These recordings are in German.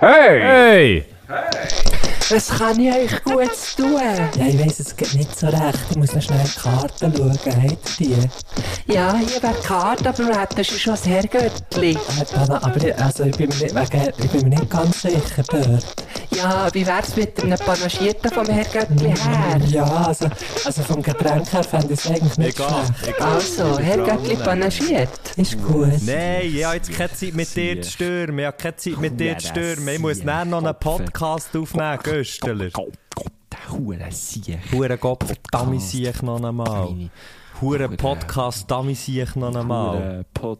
Hey! Hey! Was kann ich euch gut tun? Ja, ich weiss, es geht nicht so recht. Ich muss noch schnell die Karten schauen. Habt ihr die? Ja, hier wäre die Karte, aber du hättest schon das Herrgöttli. Äh, Dana, aber ich, also, ich, bin mir nicht, wegen, ich bin mir nicht ganz sicher dort. Ja, wie wär's mit einem Panagierten vom Herrgöttli her? Ja, also, also vom Getränk her fände ich es eigentlich nicht Egal, schlecht. egal. Also, Herrgöttli panagiert. Ist gut. Nein, ich habe jetzt keine Zeit mit dir zu stürmen. Ich habe keine Zeit mit dir zu stürmen. Ich muss nachher noch einen Podcast aufnehmen, Köstler. Gott, Gott, der Hurensiech. Hurengott, Dammisiech noch einmal. Huren Podcast, Dammisiech noch einmal. Huren Pod,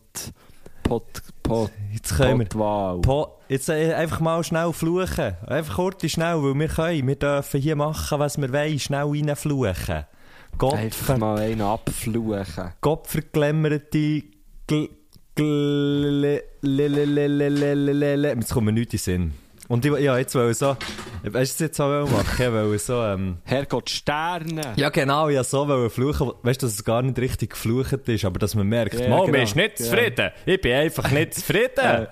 Pod, Pod, jetzt können wir, jetzt einfach mal schnell fluchen. Einfach kurz schnell, weil wir können, wir dürfen hier machen, was wir wollen, schnell reinfluchen. Gott einfach mal einen abfluchen. Gott verklemmerte... Gl- gl- gl- gl- gl- gl- gl- gl- gl- Jetzt kommen wir nicht in den Sinn. Und ich, ja, jetzt ich so... Weißt du, jetzt auch machen? Ich wollte so... Ähm, Herrgott Sterne. ja, genau, ja, so wollte fluchen. Weißt du, dass es gar nicht richtig geflucht ist, aber dass man merkt, Ja, Mann, genau. ist nicht Ja. zufrieden. Ich bin einfach nicht zufrieden.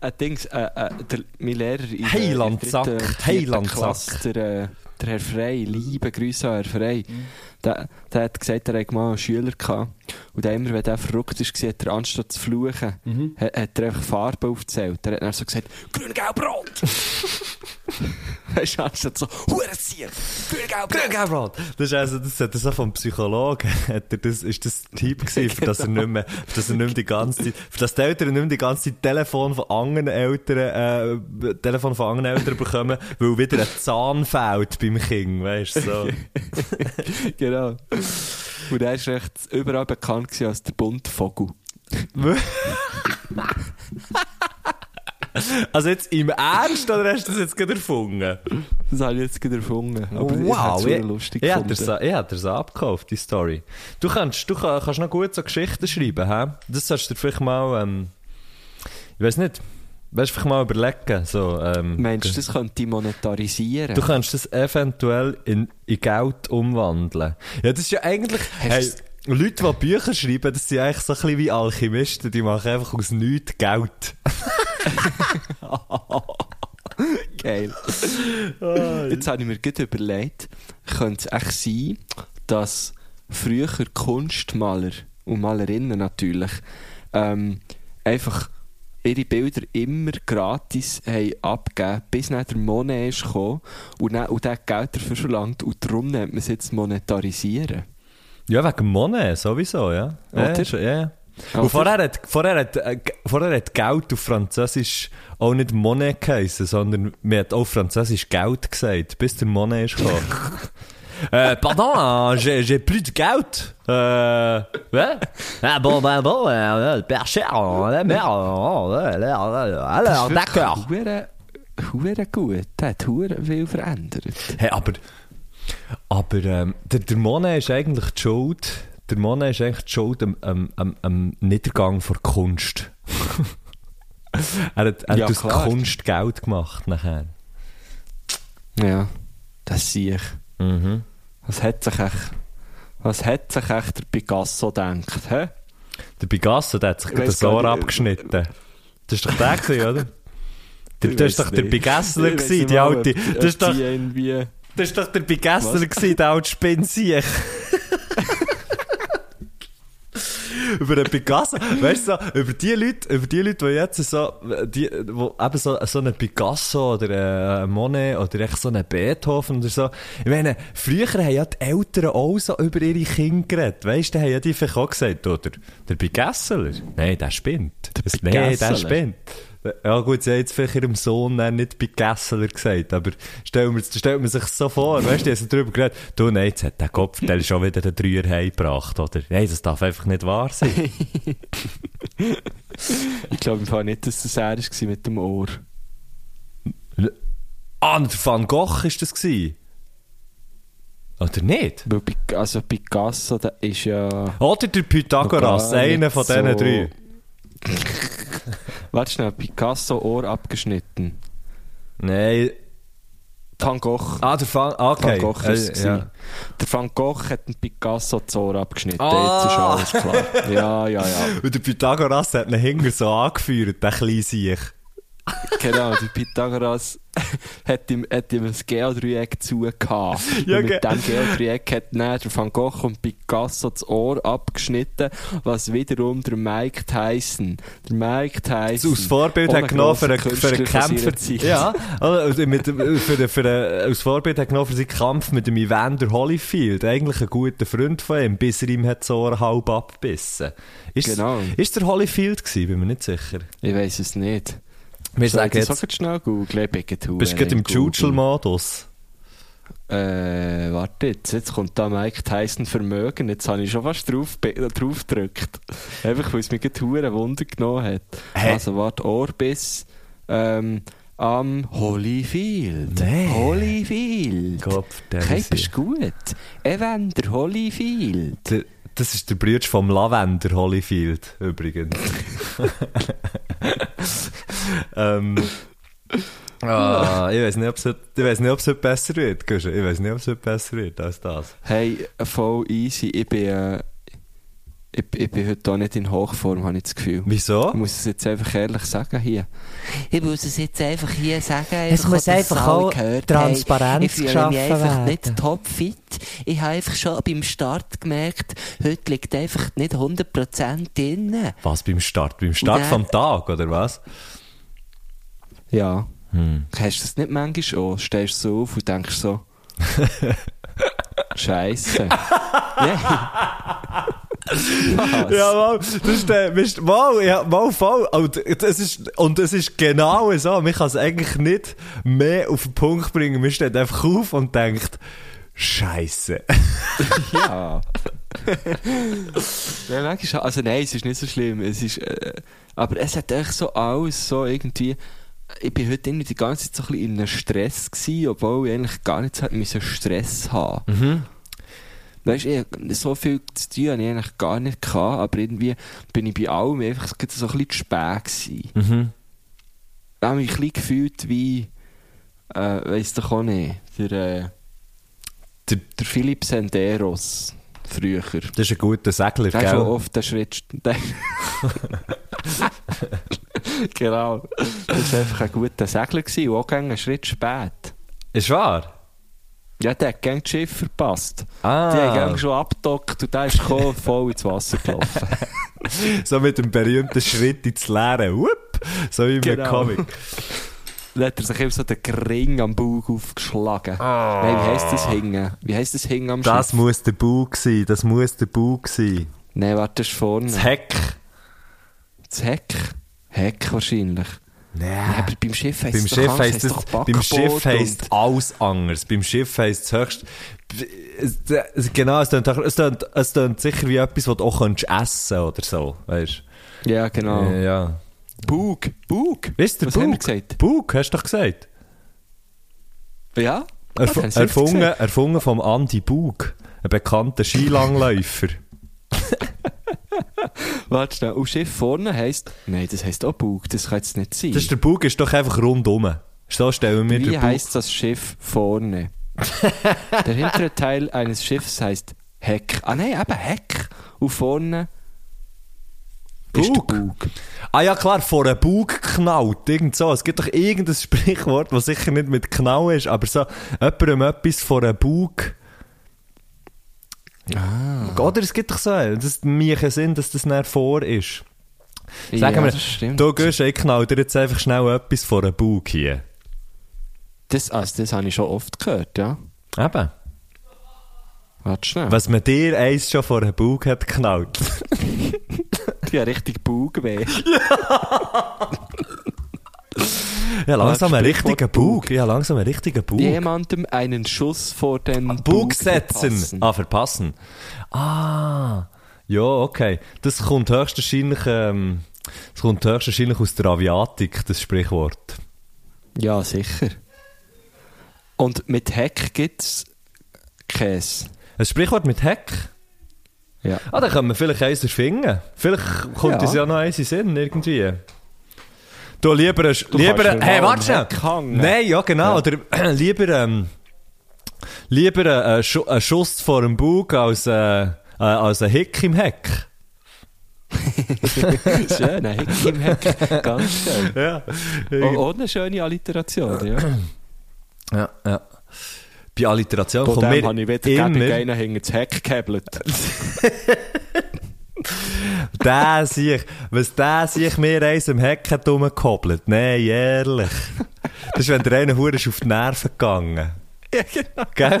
Ein Dings, äh, äh, der, mein Lehrer in der- Heilandsack, der dritten Heilandsack. Der, äh, der Herr Frey, liebe Grüße an Herr Frey, der, der hat gesagt, er hatte mal einen Schüler gehabt. Und der immer, wenn der verrückt ist, hat er anstatt zu fluchen, hat, hat er einfach Farben aufgezählt. Er hat dann so gesagt, grün, gelb, rot. weißt du, anstatt so, Hurensieg, grün, gelb, rot. Gabrod. Das ist also, das hat er so vom Psychologen, hat er das, ist das Typ gewesen, für das er nicht mehr, für das er nicht mehr die ganze Zeit, für das die Eltern nicht mehr die ganze Zeit Telefon von anderen Eltern, äh, Telefon von anderen Eltern bekommen, weil wieder ein Zahn fehlt beim Kind, weißt du, so. genau. Und er ist recht überall bekannt gewesen als der Buntvogel. Also jetzt im Ernst, oder hast du das jetzt gerade erfunden? Das habe ich jetzt gerade erfunden. Aber ich wow, ich, lustig ich, gefunden. dir's- ich hätte dir's abgekauft, die Story. Du kannst, du kann- kannst noch gut so Geschichten schreiben, hä? Das solltest du dir vielleicht mal, ähm, ich weiß nicht, weißt du, vielleicht mal überlegen, so, ähm, Meinst du, das könnte ich monetarisieren? Du kannst das eventuell in, in Geld umwandeln. Ja, das ist ja eigentlich, Hast hey, Leute, die Bücher schreiben, das sind eigentlich so ein bisschen wie Alchemisten, die machen einfach aus nichts Geld. Geil. Jetzt habe ich mir gerade überlegt, könnte es echt sein, dass früher Kunstmaler und Malerinnen natürlich ähm, einfach ihre Bilder immer gratis haben abgegeben, bis dann der Monet ist gekommen und, dann, und der Geld dafür verlangt und darum nennt man es jetzt monetarisieren. Ja, wegen Monet, sowieso, ja. Oder? Ja, ja? Und vorher hat, vorher, hat, äh, vorher hat Geld auf Französisch auch nicht Monet geheißen, sondern man hat auf Französisch Geld gesagt, bis der Monet ist gekommen. Euh, pardon, j'ai j'ai plus de Geld. Euh, ouais? Ah bon, ben bon, euh, père cher, merde, euh, euh, alors, d'accord. Hure, hure gut. Der hat hure viel verändert. Hey, aber, aber ähm, der, der Monet ist eigentlich die Schuld, der Monet ist eigentlich die Schuld am, am, am, am Niedergang der Kunst. er hat, er Ja, hat aus klar. Kunst Geld gemacht nachher. Ja, das sehe ich. Mhm. Was hat sich echt, was hat sich echt der Picasso gedacht, hä? Der Picasso, der hat sich das Ohr abgeschnitten. Das ist doch der gewesen, oder? Der, das weiss doch der gewesen, nicht die alte. Das ist doch. Das ist doch der Pigassler Was? gewesen, der alte Spinsiech. über den Picasso, weißt du, so, über die Leute, über die Leute, die jetzt so, die, wo eben so, so einen Picasso oder einen Monet oder echt so einen Beethoven oder so. Ich meine, früher haben ja die Eltern auch so über ihre Kinder geredet. Weißt du, haben ja die vielleicht auch gesagt, oder? Der Picasso? Nein, der spinnt. Das- Nein, der spinnt. Ja gut, sie haben jetzt vielleicht ihrem Sohn nicht Picasseler gesagt, aber stellt man, stellt man sich so vor, weißt du, die haben darüber geredet, du, nein, jetzt hat der Kopf, der schon wieder den Dreier heimgebracht, oder? Nein, das darf einfach nicht wahr sein. Ich glaube im Fall nicht, dass das er war mit dem Ohr. ah, der Van Gogh ist das gewesen. Oder nicht? Weil also Picasso, der ist ja... Oder der Pythagoras, einer von diesen so- drei. Warte schnell, Picasso Ohr abgeschnitten. Nein. Van Gogh. Ah, der Van, ah, okay. Van Gogh ist es ja. Der Van Gogh hat den Picasso das Ohr abgeschnitten. Ah. Jetzt ist alles klar. Ja, ja, ja. Und der Pythagoras hat ihn hinter so angeführt, der kleine Siech. Genau, der Pythagoras hat ihm, hat ihm ein Geodreieck zugehauen. Ja, und mit dem Geodreieck hat dann der Van Gogh und Picasso das Ohr abgeschnitten, was wiederum der Mike Tyson, der Mike Tyson, Aus Vorbild hat genommen für einen, für einen Kämpfer. Ja, also mit, dem- für, für, den- als Vorbild hat genommen für seinen Kampf mit dem Evander Holyfield. Eigentlich ein guter Freund von ihm, bis er ihm hat so Ohr halb abgebissen. Ist, Genau. Ist der Holyfield gewesen? Bin mir nicht sicher. Ich weiß es nicht. Wir Soll ich sagen jetzt, auch schnell googeln? Bist du gerade im. Jujel-Modus? Äh, warte jetzt, jetzt kommt da Mike Tyson Vermögen, jetzt habe ich schon fast drauf, drauf gedrückt. Einfach, weil es mich gerade Wunder genommen hat. Hä? Also, warte, Orbis, ähm, am Holyfield. Nee. Holyfield. Kopf, der Okay, ist bist gut. Evander Holyfield. Der, das ist der Bruder vom Lavender Holyfield, übrigens. ähm, ah, ich weiß nicht, ob es heute, ich weiß nicht, ob es heute besser wird. Ich weiß nicht, ob es heute besser wird als das. Hey, voll easy. Ich bin, äh, ich, ich bin heute auch nicht in Hochform, habe ich das Gefühl. Wieso? Ich muss es jetzt einfach ehrlich sagen hier. Ich muss es jetzt einfach hier sagen. Es einfach, muss einfach auch gehört Transparenz haben. Ich fühle geschaffen mich einfach werden. nicht topfit. Ich habe einfach schon beim Start gemerkt, heute liegt einfach nicht 100% drin. Was, beim Start? Beim Start Nein. vom Tag, oder was? Ja. Hm. Hast du das nicht manchmal auch? Stehst du so auf und denkst so... Scheiße. Was? Ja, mal, das ist der, weißt, mal, ja, mal voll. Und das ist, und es ist genau so. Man kann es eigentlich nicht mehr auf den Punkt bringen. Man steht einfach auf und denkt, Scheiße. Ja. ja, manchmal, also nein, es ist nicht so schlimm. Es ist, äh, aber es hat echt so alles so irgendwie. Ich bin heute irgendwie die ganze Zeit so ein bisschen in einem Stress gewesen, obwohl ich eigentlich gar nicht so Stress haben. Mhm. Weißt du, so viel zu tun hatte ich eigentlich gar nicht gehabt, aber irgendwie bin ich bei allem einfach so ein bisschen zu spät gewesen. Mhm. Ich habe mich ein bisschen gefühlt wie, äh, weiss doch auch nicht, der, äh, Der- der Philipp Senderos früher. Das ist ein guter Segler, Der gell? oft den Schritt. Der genau. Das war einfach ein guter Segler gewesen, und auch einen Schritt spät. Ist wahr? Ja, der hat gerne das Schiff verpasst. Ah. Die haben schon abgedockt und der ist gekommen, voll ins Wasser gelaufen. So mit dem berühmten Schritt ins Leere. Whoop! So wie im Genau. Comic. Dann hat er sich eben so den Gring am Bauch aufgeschlagen. Nein, wie heisst das Hingen? Wie heisst das Hingen am Das Schiff? muss der Bug sein. Das muss der Bug sein. Nein, warte, das ist vorne. Das Heck. Das Heck? Heck wahrscheinlich. Ja, Nein. aber beim Schiff heisst Beim Schiff heisst es, beim Schiff heisst alles anders. Beim Schiff heisst es höchst, genau, es tönt, es tönt, es tönt sicher wie etwas, was du auch könntest essen oder so, weißt Ja, genau. Äh, ja. Bug, Bug. Wisst ihr, Was haben wir Bug? gesagt? Bug, hast du doch gesagt. Ja? Erf erfunden, erfunden vom Andy Bug, ein bekannter Skilangläufer. Warte schnell, und Schiff vorne heisst... Nein, das heisst auch Bug, das kann jetzt nicht sein. Das ist der Bug ist doch einfach rundum. So stellen wir Wie heisst das Schiff vorne? Der hintere Teil eines Schiffs heisst Heck. Ah nein, eben Heck. Und vorne Bug. Bug. Ah ja, klar, vor einem Bug knallt. Irgend so. Es gibt doch irgendein Sprichwort, das sicher nicht mit Knall ist, aber so, jemandem etwas vor einem Bug. Ah. Oder es gibt doch so, das macht keinen Sinn, dass das näher vor ist. Sagen ja, wir, das stimmt. du gehst, ich knall dir jetzt einfach schnell etwas vor einen Bug hier. Das, also, das habe ich schon oft gehört, ja. Eben. Warte schnell. Was man dir eins schon vor einen Bug hat geknallt. Ja, richtig Bugweh. Ja, langsam Ah, einen richtigen Bug. Ja, langsam einen richtigen Bug. Jemandem einen Schuss vor den Bug, Bug setzen. verpassen. Ah, verpassen. Ah, ja, okay. Das kommt höchstwahrscheinlich, ähm, das kommt höchstwahrscheinlich aus der Aviatik, das Sprichwort. Ja, sicher. Und mit Heck gibt es Käse. Ein Sprichwort mit Heck? Ja. Ah, da können wir vielleicht eins erfinden. Vielleicht kommt Ja. uns ja noch eins in Sinn, irgendwie. Du, lieber. Du lieber, hey, warte hängen. Nein, ja, genau. Ja. Oder lieber, ähm, lieber ein, Schu ein Schuss vor dem Bug als, äh, äh, als ein Hick im Heck. schön, ein Heck im Heck. Ganz schön. Ja. Oh, ohne schöne Alliteration, ja. Ja, ja. Bei Alliteration Von kommt mir habe ich gegen immer... einen hinter das Heck gekäbelt. Der sich, was der sich mir eins im Heck hat rumgekoppelt. Nein, ehrlich. Das ist, wenn der eine Hure ist auf die Nerven gegangen. ja, genau. Gell?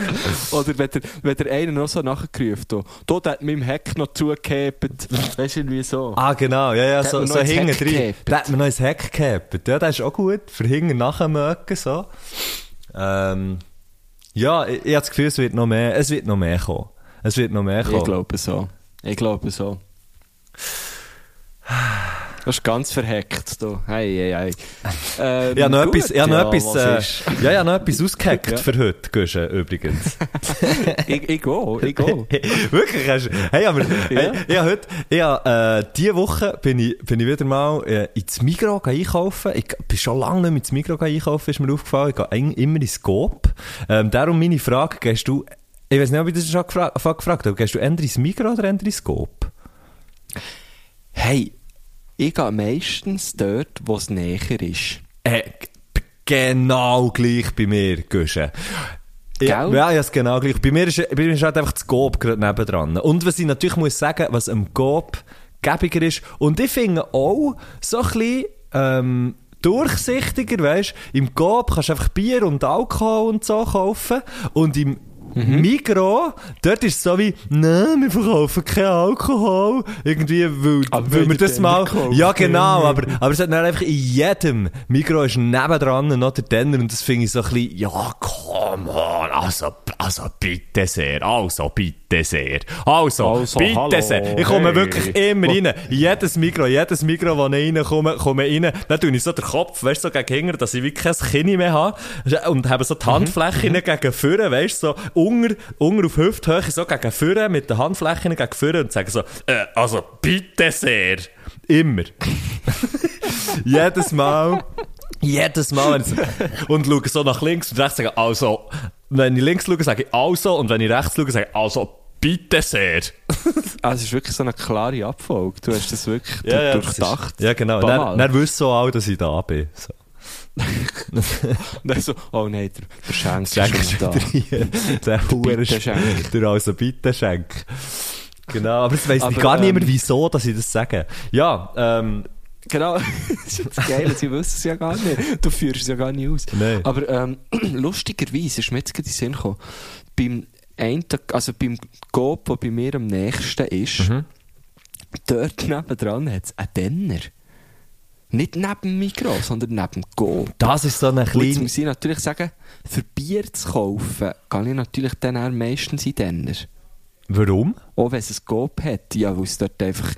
Oder wenn der, wenn der einer noch so nachgerufen hat, da, der hat mit dem Heck noch zugehebt. Weißt du, irgendwie so. Ah, genau. Ja, ja, so, so hinten drin. Der hat mir noch ins Heck gehabt. Ja, das ist auch gut. Für hinten nachher mögen, so. Ähm, ja, ich, ich habe das Gefühl, es wird noch mehr, es wird noch mehr kommen. Es wird noch mehr kommen. Ich glaube so. Ich glaube so. Das ist ganz verhackt, du. Hey, hey, hey. Ähm, habe noch gut, etwas, noch ja, etwas, was äh, ja, ich habe noch etwas ausgehackt Ja. für heute, Guschen, übrigens. ich, ich gehe, ich gehe. Wirklich? Hast, hey, aber, Ja. hey, habe heute, habe, äh, diese Woche bin ich, bin ich wieder mal äh, ins Migros einkaufen. Ich bin schon lange nicht mehr ins Migros einkaufen, ist mir aufgefallen. Ich gehe immer ins Coop. Ähm, darum meine Frage, gehst du, ich weiß nicht, ob ich das schon gefra gefragt habe, gehst du eher ins Migros oder eher ins Coop? Hey, ich gehe meistens dort, wo es näher ist. Äh, genau gleich bei mir, Guschen. Ja, ja, genau gleich. Bei mir ist, bei mir ist halt einfach das Coop gerade nebendran. Und was ich natürlich muss sagen, was am Coop gäbiger ist, und ich finde auch so ein bisschen, ähm, durchsichtiger, weißt Im Coop kannst du einfach Bier und Alkohol und so kaufen. Und im Mhm. Migros, dort ist es so wie, nein, wir verkaufen keinen Alkohol. Irgendwie, weil, Aber weil wir das mal, kauft. ja genau, aber, aber es hat dann einfach in jedem Migros ist nebendran noch der Denner und das finde ich so ein bisschen, ja, come on, also, also bitte sehr, also bitte sehr, also, Also, bitte hallo, sehr. Ich komme hey. wirklich immer rein. Jedes Migros, jedes Migros, wo ich reinkomme, komme ich rein. Dann tue ich so den Kopf, weißt du, so gegen hinten, dass ich wirklich kein Kinn mehr habe. Und habe so die Handflächen gegen vorne, weißt du, so unter, unter auf Hüfthöhe, so gegen vorne, mit den Handflächen gegen vorne und sage so, äh, also bitte sehr. Immer. jedes Mal. Jedes Mal. Und schaue so nach links und rechts, sage also, wenn ich links schaue, sage ich also, und wenn ich rechts schaue, sage ich also, bitte sehr. Also, es ist wirklich so eine klare Abfolge. Du hast das wirklich Ja, ja, das durchdacht. Ist, ja, genau. Dann, dann wissen so alle, dass ich da bin. So. Und dann so, oh nein, der, der Schenk Schenk ist nicht da. Der Huren Bitte-Schenk. Der also bitte Schenk. Genau, aber weiss ich Aber, gar nicht ähm, mehr, wieso, dass ich das sage. Ja, ähm, Genau, das ist das Geile, sie wissen es ja gar nicht. Du führst es ja gar nicht aus. Nein. Aber ähm, lustigerweise ist mir jetzt gerade in den Sinn gekommen, beim einen, also beim Coop, der bei mir am nächsten ist, Mhm. dort nebendran hat es einen Denner. Nicht neben dem Mikro, sondern neben dem Coop. das ist so eine Und jetzt kleine... muss ich natürlich sagen, für Bier zu kaufen, gehe ich natürlich dann auch meistens in Denner. Warum? Auch wenn es ein Coop hat, ja, weil es dort einfach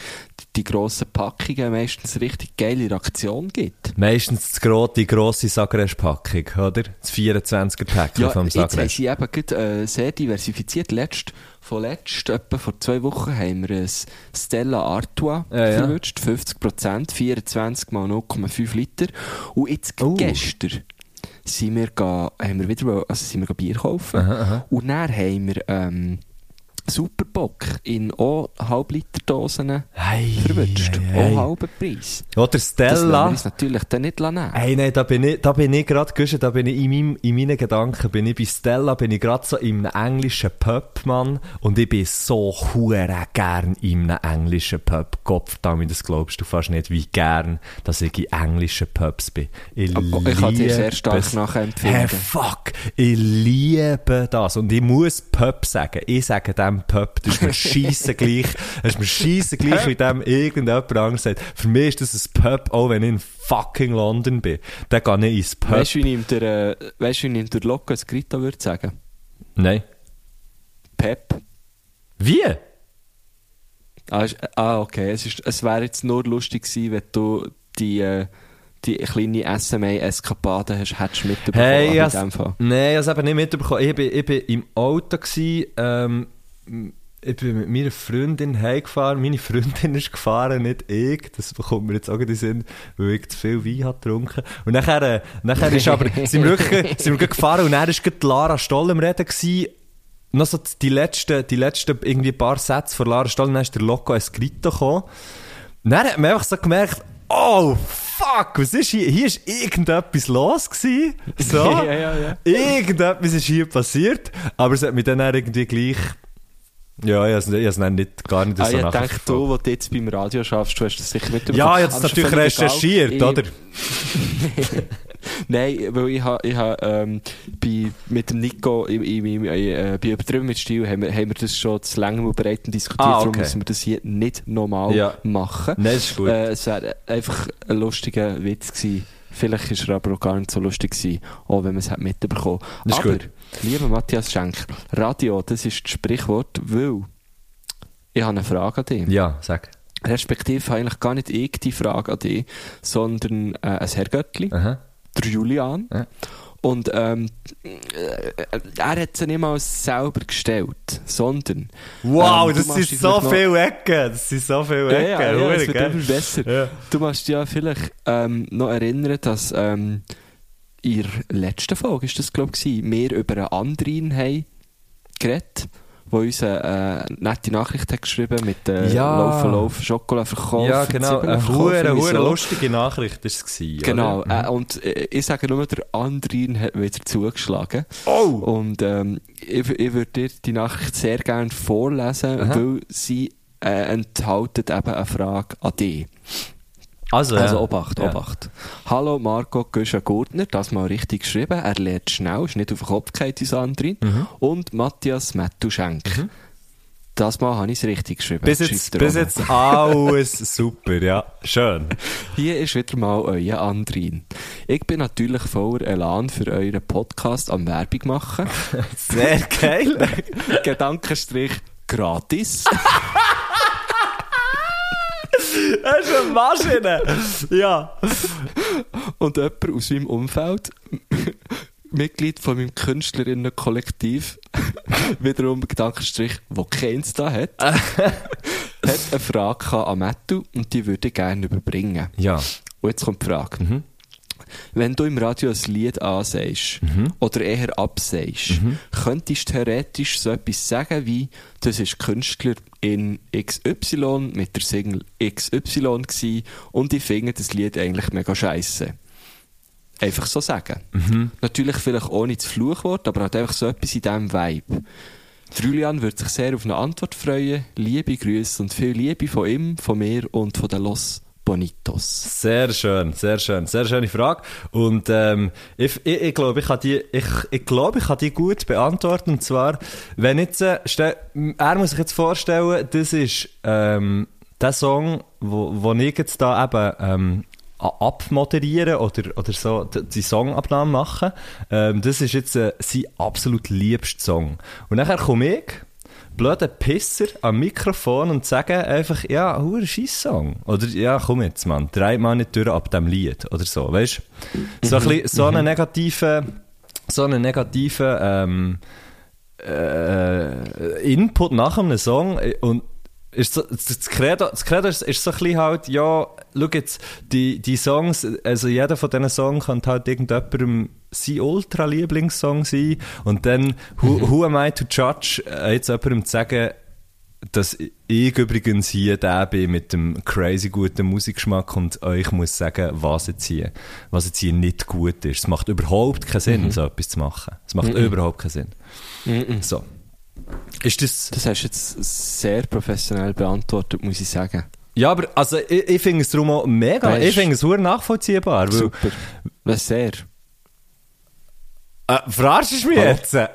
die, die grossen Packungen meistens richtig geile Reaktion gibt. Meistens das gro die grosse Sagres-Packung, oder? Das 24er-Päckchen Ja, vom jetzt haben Sagres. sie eben gerade, äh, sehr diversifiziert. Letzt, von letzt, etwa vor zwei Wochen, haben wir ein Stella Artois Ja, ja. verwünscht. 50%, 24 mal 0,5 Liter. Und jetzt Oh. gestern sind wir, ga, haben wir wieder also sind wir Bier kaufen. Aha, aha. Und dann haben wir ähm, Superbock in auch Halbliterdosen Hey, verwünscht. hey, hey. Auch halben Preis. Oder Das Stella. uns natürlich dann nicht nehmen. Hey, nein, da bin ich, da bin ich gerade, da bin ich in, meinem, in meinen Gedanken, bin ich bei Stella, bin ich gerade so in einem englischen Pub, Mann, und ich bin so hure gern in einem englischen Pub. Gott, damit das glaubst du fast nicht, wie gern, dass ich in englischen Pubs bin. Ich, Aber ich kann dir sehr stark nachempfinden. Hey, fuck, ich liebe das. Und ich muss Pub sagen. Ich sage dem Pub, das ist mir scheisse gleich, das ist mir scheisse gleich, wie dem irgendjemand anderes sagt. Für mich ist das ein Pub, auch wenn ich in fucking London bin. Dann gehe ich ins Pub. Weißt du, wie ich ihm der, der Loco Escrito würde sagen? Nein. Pep. Wie? Ah, ist, ah okay. Es, ist- es wäre jetzt nur lustig gewesen, wenn du die, äh, die kleine SMA-Eskapade hast, hättest mitbekommen. Hey, in dem Fall. nein, ich habe es eben nicht mitbekommen. Ich bin im Auto gewesen, ähm, ich bin mit meiner Freundin heimgefahren. Meine Freundin ist gefahren, nicht ich. Das kommt mir jetzt auch in den Sinn, weil ich zu viel Wein habe getrunken. Und nachher, äh, nachher ist aber, sind wir wirklich, sind wir gefahren und dann gerade Lara Stoll am Reden gewesen. Noch so die letzten, die letzten irgendwie paar Sätze von Lara Stoll, dann ist der Loco Escrito gekommen. Dann hat man einfach so gemerkt, oh fuck, was ist hier? Hier ist irgendetwas los gewesen. So. Ja, ja, ja. Irgendetwas ist hier passiert. Aber es hat mich dann irgendwie gleich, ja, ich habe es- ich nicht, gar nicht Ah, so ich denke, du, wo du jetzt beim Radio schaffst, du hast das sicher mitbekommen. Ja, jetzt natürlich recherchiert, Ich- oder? Nein, weil ich habe, ich habe ähm, bei, mit dem Nico im, im, im, äh, bei Übertrieben mit Stil haben wir, haben wir das schon zu lange und breit diskutiert, Ah, darum okay. müssen wir das hier nicht normal Ja. machen. Nein, das ist gut. Äh, es wäre einfach ein lustiger Witz gewesen. Vielleicht ist er aber auch gar nicht so lustig gewesen, auch wenn man es hat mitbekommen ist Aber, gut. lieber Matthias Schenk, Radio, das ist das Sprichwort, weil ich habe eine Frage an dich. Ja, sag. Respektive eigentlich gar nicht ich die Frage an dich, sondern äh, ein Herrgöttli, Aha. der Julian. Ja. Und ähm, äh, er hat sie nicht mal selber gestellt, sondern... Wow, ähm, das sind so viele Ecken. Das sind so viele Ja, Ecken. ja, ja, wird geil. immer besser. Ja. Du musst dich ja vielleicht ähm, noch erinnern, dass ähm, in der letzten Folge, ist das glaube ich, wir über einen anderen haben geredet, der uns eine äh, nette Nachricht hat geschrieben mit äh, Ja. Laufen, Laufen, Schokolade verkaufen, Ja, genau. Eine hure, hure lustige Nachricht war es. Genau, oder? äh, und äh, ich sage nur, der andere hat wieder zugeschlagen. Oh! Und ähm, ich, ich würde dir die Nachricht sehr gerne vorlesen, Aha. weil sie äh, enthält eben eine Frage an dich. Also, Also ja. Obacht, Ja. Obacht. Hallo Marco Göscher-Gurtner, das mal richtig geschrieben. Er lernt schnell, ist nicht auf den Kopf gefallen, unser Andrin. Mhm. Und Matthias Mettu-Schenk. Das mal habe ich es richtig geschrieben. Bis jetzt, bis jetzt alles super, ja. Schön. Hier ist wieder mal euer Andrin. Ich bin natürlich voller Elan für euren Podcast am Werbung machen. Sehr geil. Gedankenstrich gratis. Das ist eine Maschine. Ja. Und jemand aus meinem Umfeld, Mitglied von meinem Künstlerinnenkollektiv, wiederum Gedankenstrich, wo keins da hat, hat eine Frage an Mattu und die würde ich gerne überbringen. Ja. Und jetzt kommt die Frage. Mhm. Wenn du im Radio ein Lied ansagst oder eher absagst, könntest du theoretisch so etwas sagen wie, das ist Künstler in XY mit der Single XY gsi und ich finde das Lied eigentlich mega scheiße. Einfach so sagen. Natürlich vielleicht ohne das Fluchwort, aber halt einfach so etwas in diesem Vibe. Der Julian würde sich sehr auf eine Antwort freuen. Liebe Grüße und viel Liebe von ihm, von mir und von den Los Bonitos. Sehr schön, sehr schön, sehr schöne Frage. Und ähm, ich, ich, ich glaube, ich kann die, ich, ich glaube, ich kann die gut beantworten. Und zwar, wenn jetzt, äh, er muss sich jetzt vorstellen, das ist ähm, der Song, wo, wo ich jetzt da eben ähm, abmoderieren oder, oder so die Songabnahme machen. Ähm, das ist jetzt äh, sein absolut liebster Song. Und nachher komme ich blöden Pisser am Mikrofon und sagen einfach, ja, hure Song Oder, ja, komm jetzt, Mann, drei mal nicht durch ab dem Lied. Oder so, weißt du? So, ein bisschen, so einen negativen, so einen negativen, ähm, äh, Input nach einem Song äh, und ist so, das Credo, das Credo ist, ist so ein bisschen halt, ja, schau jetzt, die, die Songs, also jeder von diesen Songs könnte halt irgendjemandem sein Ultra-Lieblingssong sein und dann, who, who am I to judge, äh, jetzt jemandem zu sagen, dass ich übrigens hier der bin mit dem crazy guten Musikgeschmack und euch muss sagen, was jetzt hier, was jetzt hier nicht gut ist. Es macht überhaupt keinen Sinn, so etwas zu machen. Es macht überhaupt keinen Sinn. So. Ist das... Das hast du jetzt sehr professionell beantwortet, muss ich sagen. Ja, aber also ich, ich finde es darum auch mega, Weißt- ich finde es nachvollziehbar. Weil, Super. Was sehr. Äh, verarschst du mich jetzt?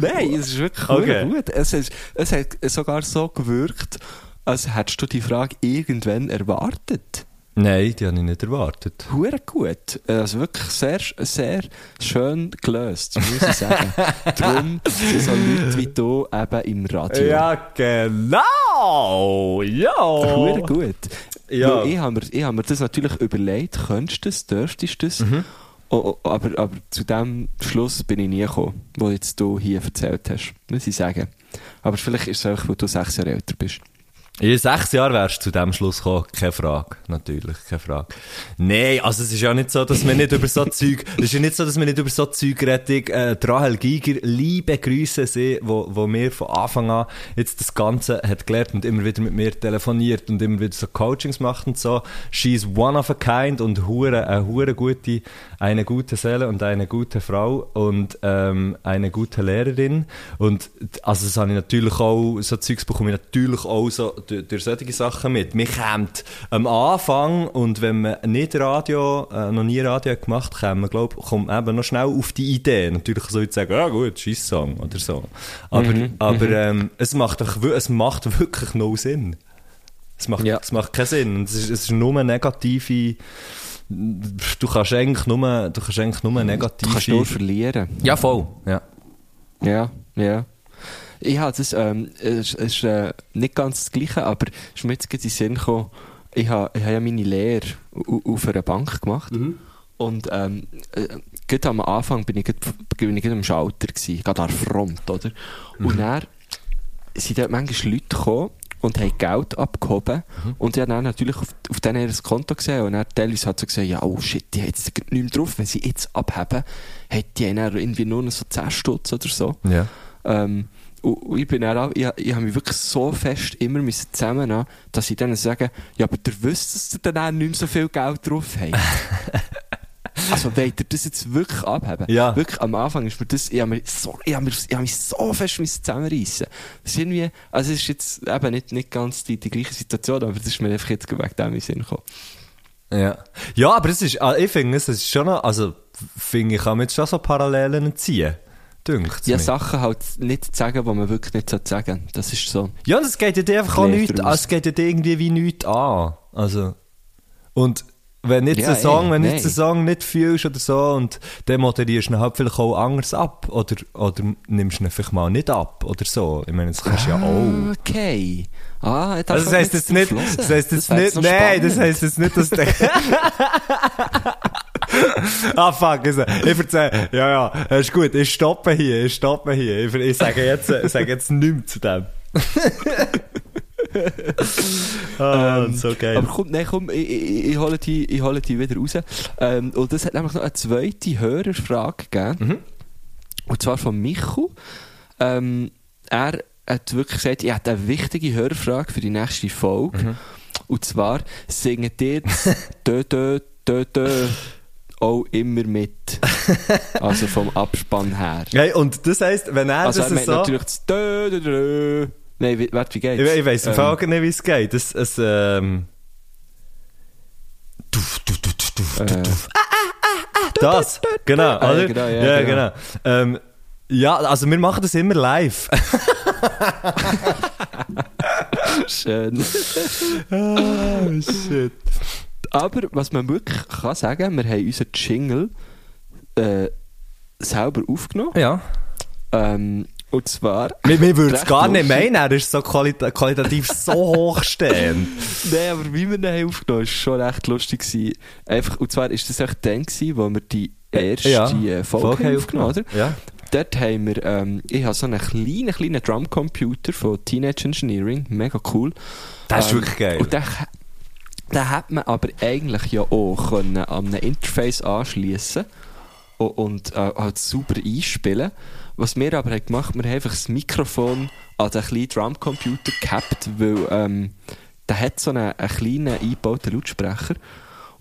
Nein, es ist wirklich okay. gut. Es, ist, es hat sogar so gewirkt, als hättest du die Frage irgendwann erwartet. Nein, die habe ich nicht erwartet. Hure gut. Also wirklich sehr, sehr schön gelöst, muss ich sagen. Darum sind so Leute wie du eben im Radio. Ja, genau! Ja! Hure gut. Ja. Weil ich habe mir, ich hab mir das natürlich überlegt, könntest du das, dürftest du das? Mhm. Oh, oh, aber, aber zu dem Schluss bin ich nie gekommen, wo jetzt du hier erzählt hast, muss ich sagen. Aber vielleicht ist es auch, weil du sechs Jahre älter bist. In sechs Jahren wärst du zu dem Schluss gekommen. Keine Frage. Natürlich, keine Frage. Nein, also es ist ja nicht so, dass wir nicht über so Zeug, es ist ja nicht so, dass wir nicht über so Zeug reden. Äh, Rahel Giger, liebe Grüße sie, wo, wo mir von Anfang an jetzt das Ganze hat gelernt und immer wieder mit mir telefoniert und immer wieder so Coachings macht und so. She's one of a kind und hure, eine hure gute, eine gute Seele und eine gute Frau und ähm, eine gute Lehrerin. Und also das habe ich natürlich auch, so Zeugs bekomme ich natürlich auch so durch, durch solche Sachen mit. Mir kommt am Anfang und wenn man nicht Radio, äh, noch nie Radio gemacht hat, man, glaub, kommt man eben noch schnell auf die Idee. Natürlich so ich sagen, ja gut, Scheiss-Song oder so. Aber, aber ähm, es, macht einfach, wir- es macht wirklich no Sinn. Es macht, Ja. es macht keinen Sinn. Es ist, es ist nur negative, du kannst eigentlich nur, du kannst eigentlich nur negative... Du kannst nur verlieren. ja, voll. Ja. Ja, ja. Ich habe das, ähm, es ist äh, nicht ganz das Gleiche, aber es ist mir jetzt in den Sinn gekommen, ich habe, ich habe ja meine Lehre au- auf einer Bank gemacht. Und ähm, äh, am Anfang bin ich, gerade, bin ich am Schalter gewesen, gerade an der Front, oder? Und dann sind dort manchmal Leute gekommen und haben Geld abgehoben. Und ich habe dann natürlich auf, auf denen ihr Konto gesehen und dann teilweise hat sie gesagt, ja, oh shit, die haben jetzt nichts mehr drauf. Wenn sie jetzt abheben, hat die dann irgendwie nur noch so 10 Stutz oder so. Ja. Ähm, und, und ich bin dann auch, ich, ich habe mich wirklich so fest immer zusammennehmen, dass ich denen sage, ja, aber ihr wisst, dass ihr dann auch nicht mehr so viel Geld drauf habt. also wollt ihr das jetzt wirklich abheben? Ja. Wirklich, am Anfang ist mir das, ich habe mich so, ich habe mich, ich habe mich so fest zusammenreissen. Das ist irgendwie, also es ist jetzt eben nicht, nicht ganz die, die gleiche Situation, aber das ist mir einfach jetzt wegen dem in Sinn gekommen. Ja. Ja, aber es ist, also ich finde, es ist schon noch, also, finde ich, kann man jetzt schon so Parallelen ziehen. Dünkt Ja, Sachen halt nicht zu sagen, die man wirklich nicht sagen sollte. Das ist so. Ja, und es geht ja dir einfach auch nichts, draus. es geht ja dir irgendwie wie nichts an. Also, und wenn jetzt Ja, ein Song, ey, wenn jetzt nein. ein Song nicht fühlst oder so, und dann moderierst du ihn halt vielleicht auch anders ab, oder, oder nimmst du ihn vielleicht mal nicht ab, oder so. Ich meine, das kannst du ja auch. Okay. Ah, Also das heisst jetzt nicht, das heisst jetzt nicht, nein, das heisst jetzt nicht, dass der... ah, fuck, ich erzähl, ja, ja, ist gut, ich stoppe hier, ich stoppe hier, ich, ich sage jetzt, ich sage jetzt nichts zu dem. ah, so geil. Aber komm, nein, komm, ich, ich, ich hole die, ich hole die wieder raus. Ähm, und es hat nämlich noch eine zweite Hörerfrage gegeben. Mhm. Und zwar von Michu. Ähm, er hat wirklich gesagt, er hat eine wichtige Hörerfrage für die nächste Folge. Mhm. Und zwar, singet ihr Dö, Dö, Dö, Dö auch immer mit? also vom Abspann her. Hey, und das heisst, wenn er Also er das meint so... natürlich das Dö, Dö, Dö. Nein, wie- warte, wie geht's? Ich, ich weiss im Ähm, Fall nicht, wie es geht. Es, es, ähm... Duf, duf, duf, duf, duf, Äh. duf. Das, genau, Ah, ja, oder? genau, ja, ja, genau. genau. Ähm, ja, also wir machen das immer live. Schön. oh, shit. Aber was man wirklich kann sagen, wir haben unseren Jingle äh, selber aufgenommen. Ja. Ähm, und zwar. Wir, wir würden es gar nicht meinen, er ist so qualita qualitativ so hochstehend. Nein, aber wie wir ihn haben aufgenommen haben, war schon recht lustig. Gewesen. Einfach, und zwar ist das echt dann, gewesen, wo wir die erste äh, Folge, haben aufgenommen oder? Ja. Dort haben wir, ähm, ich habe so einen kleinen, kleinen Drumcomputer von Teenage Engineering, mega cool. Das ist Ähm, wirklich geil. Und den, den hat man aber eigentlich ja auch können an einem Interface anschließen und, äh, halt super einspielen. Was wir aber haben gemacht wir haben einfach das Mikrofon an den kleinen Drumcomputer gehabt, weil ähm, der hat so einen, einen kleinen eingebauten Lautsprecher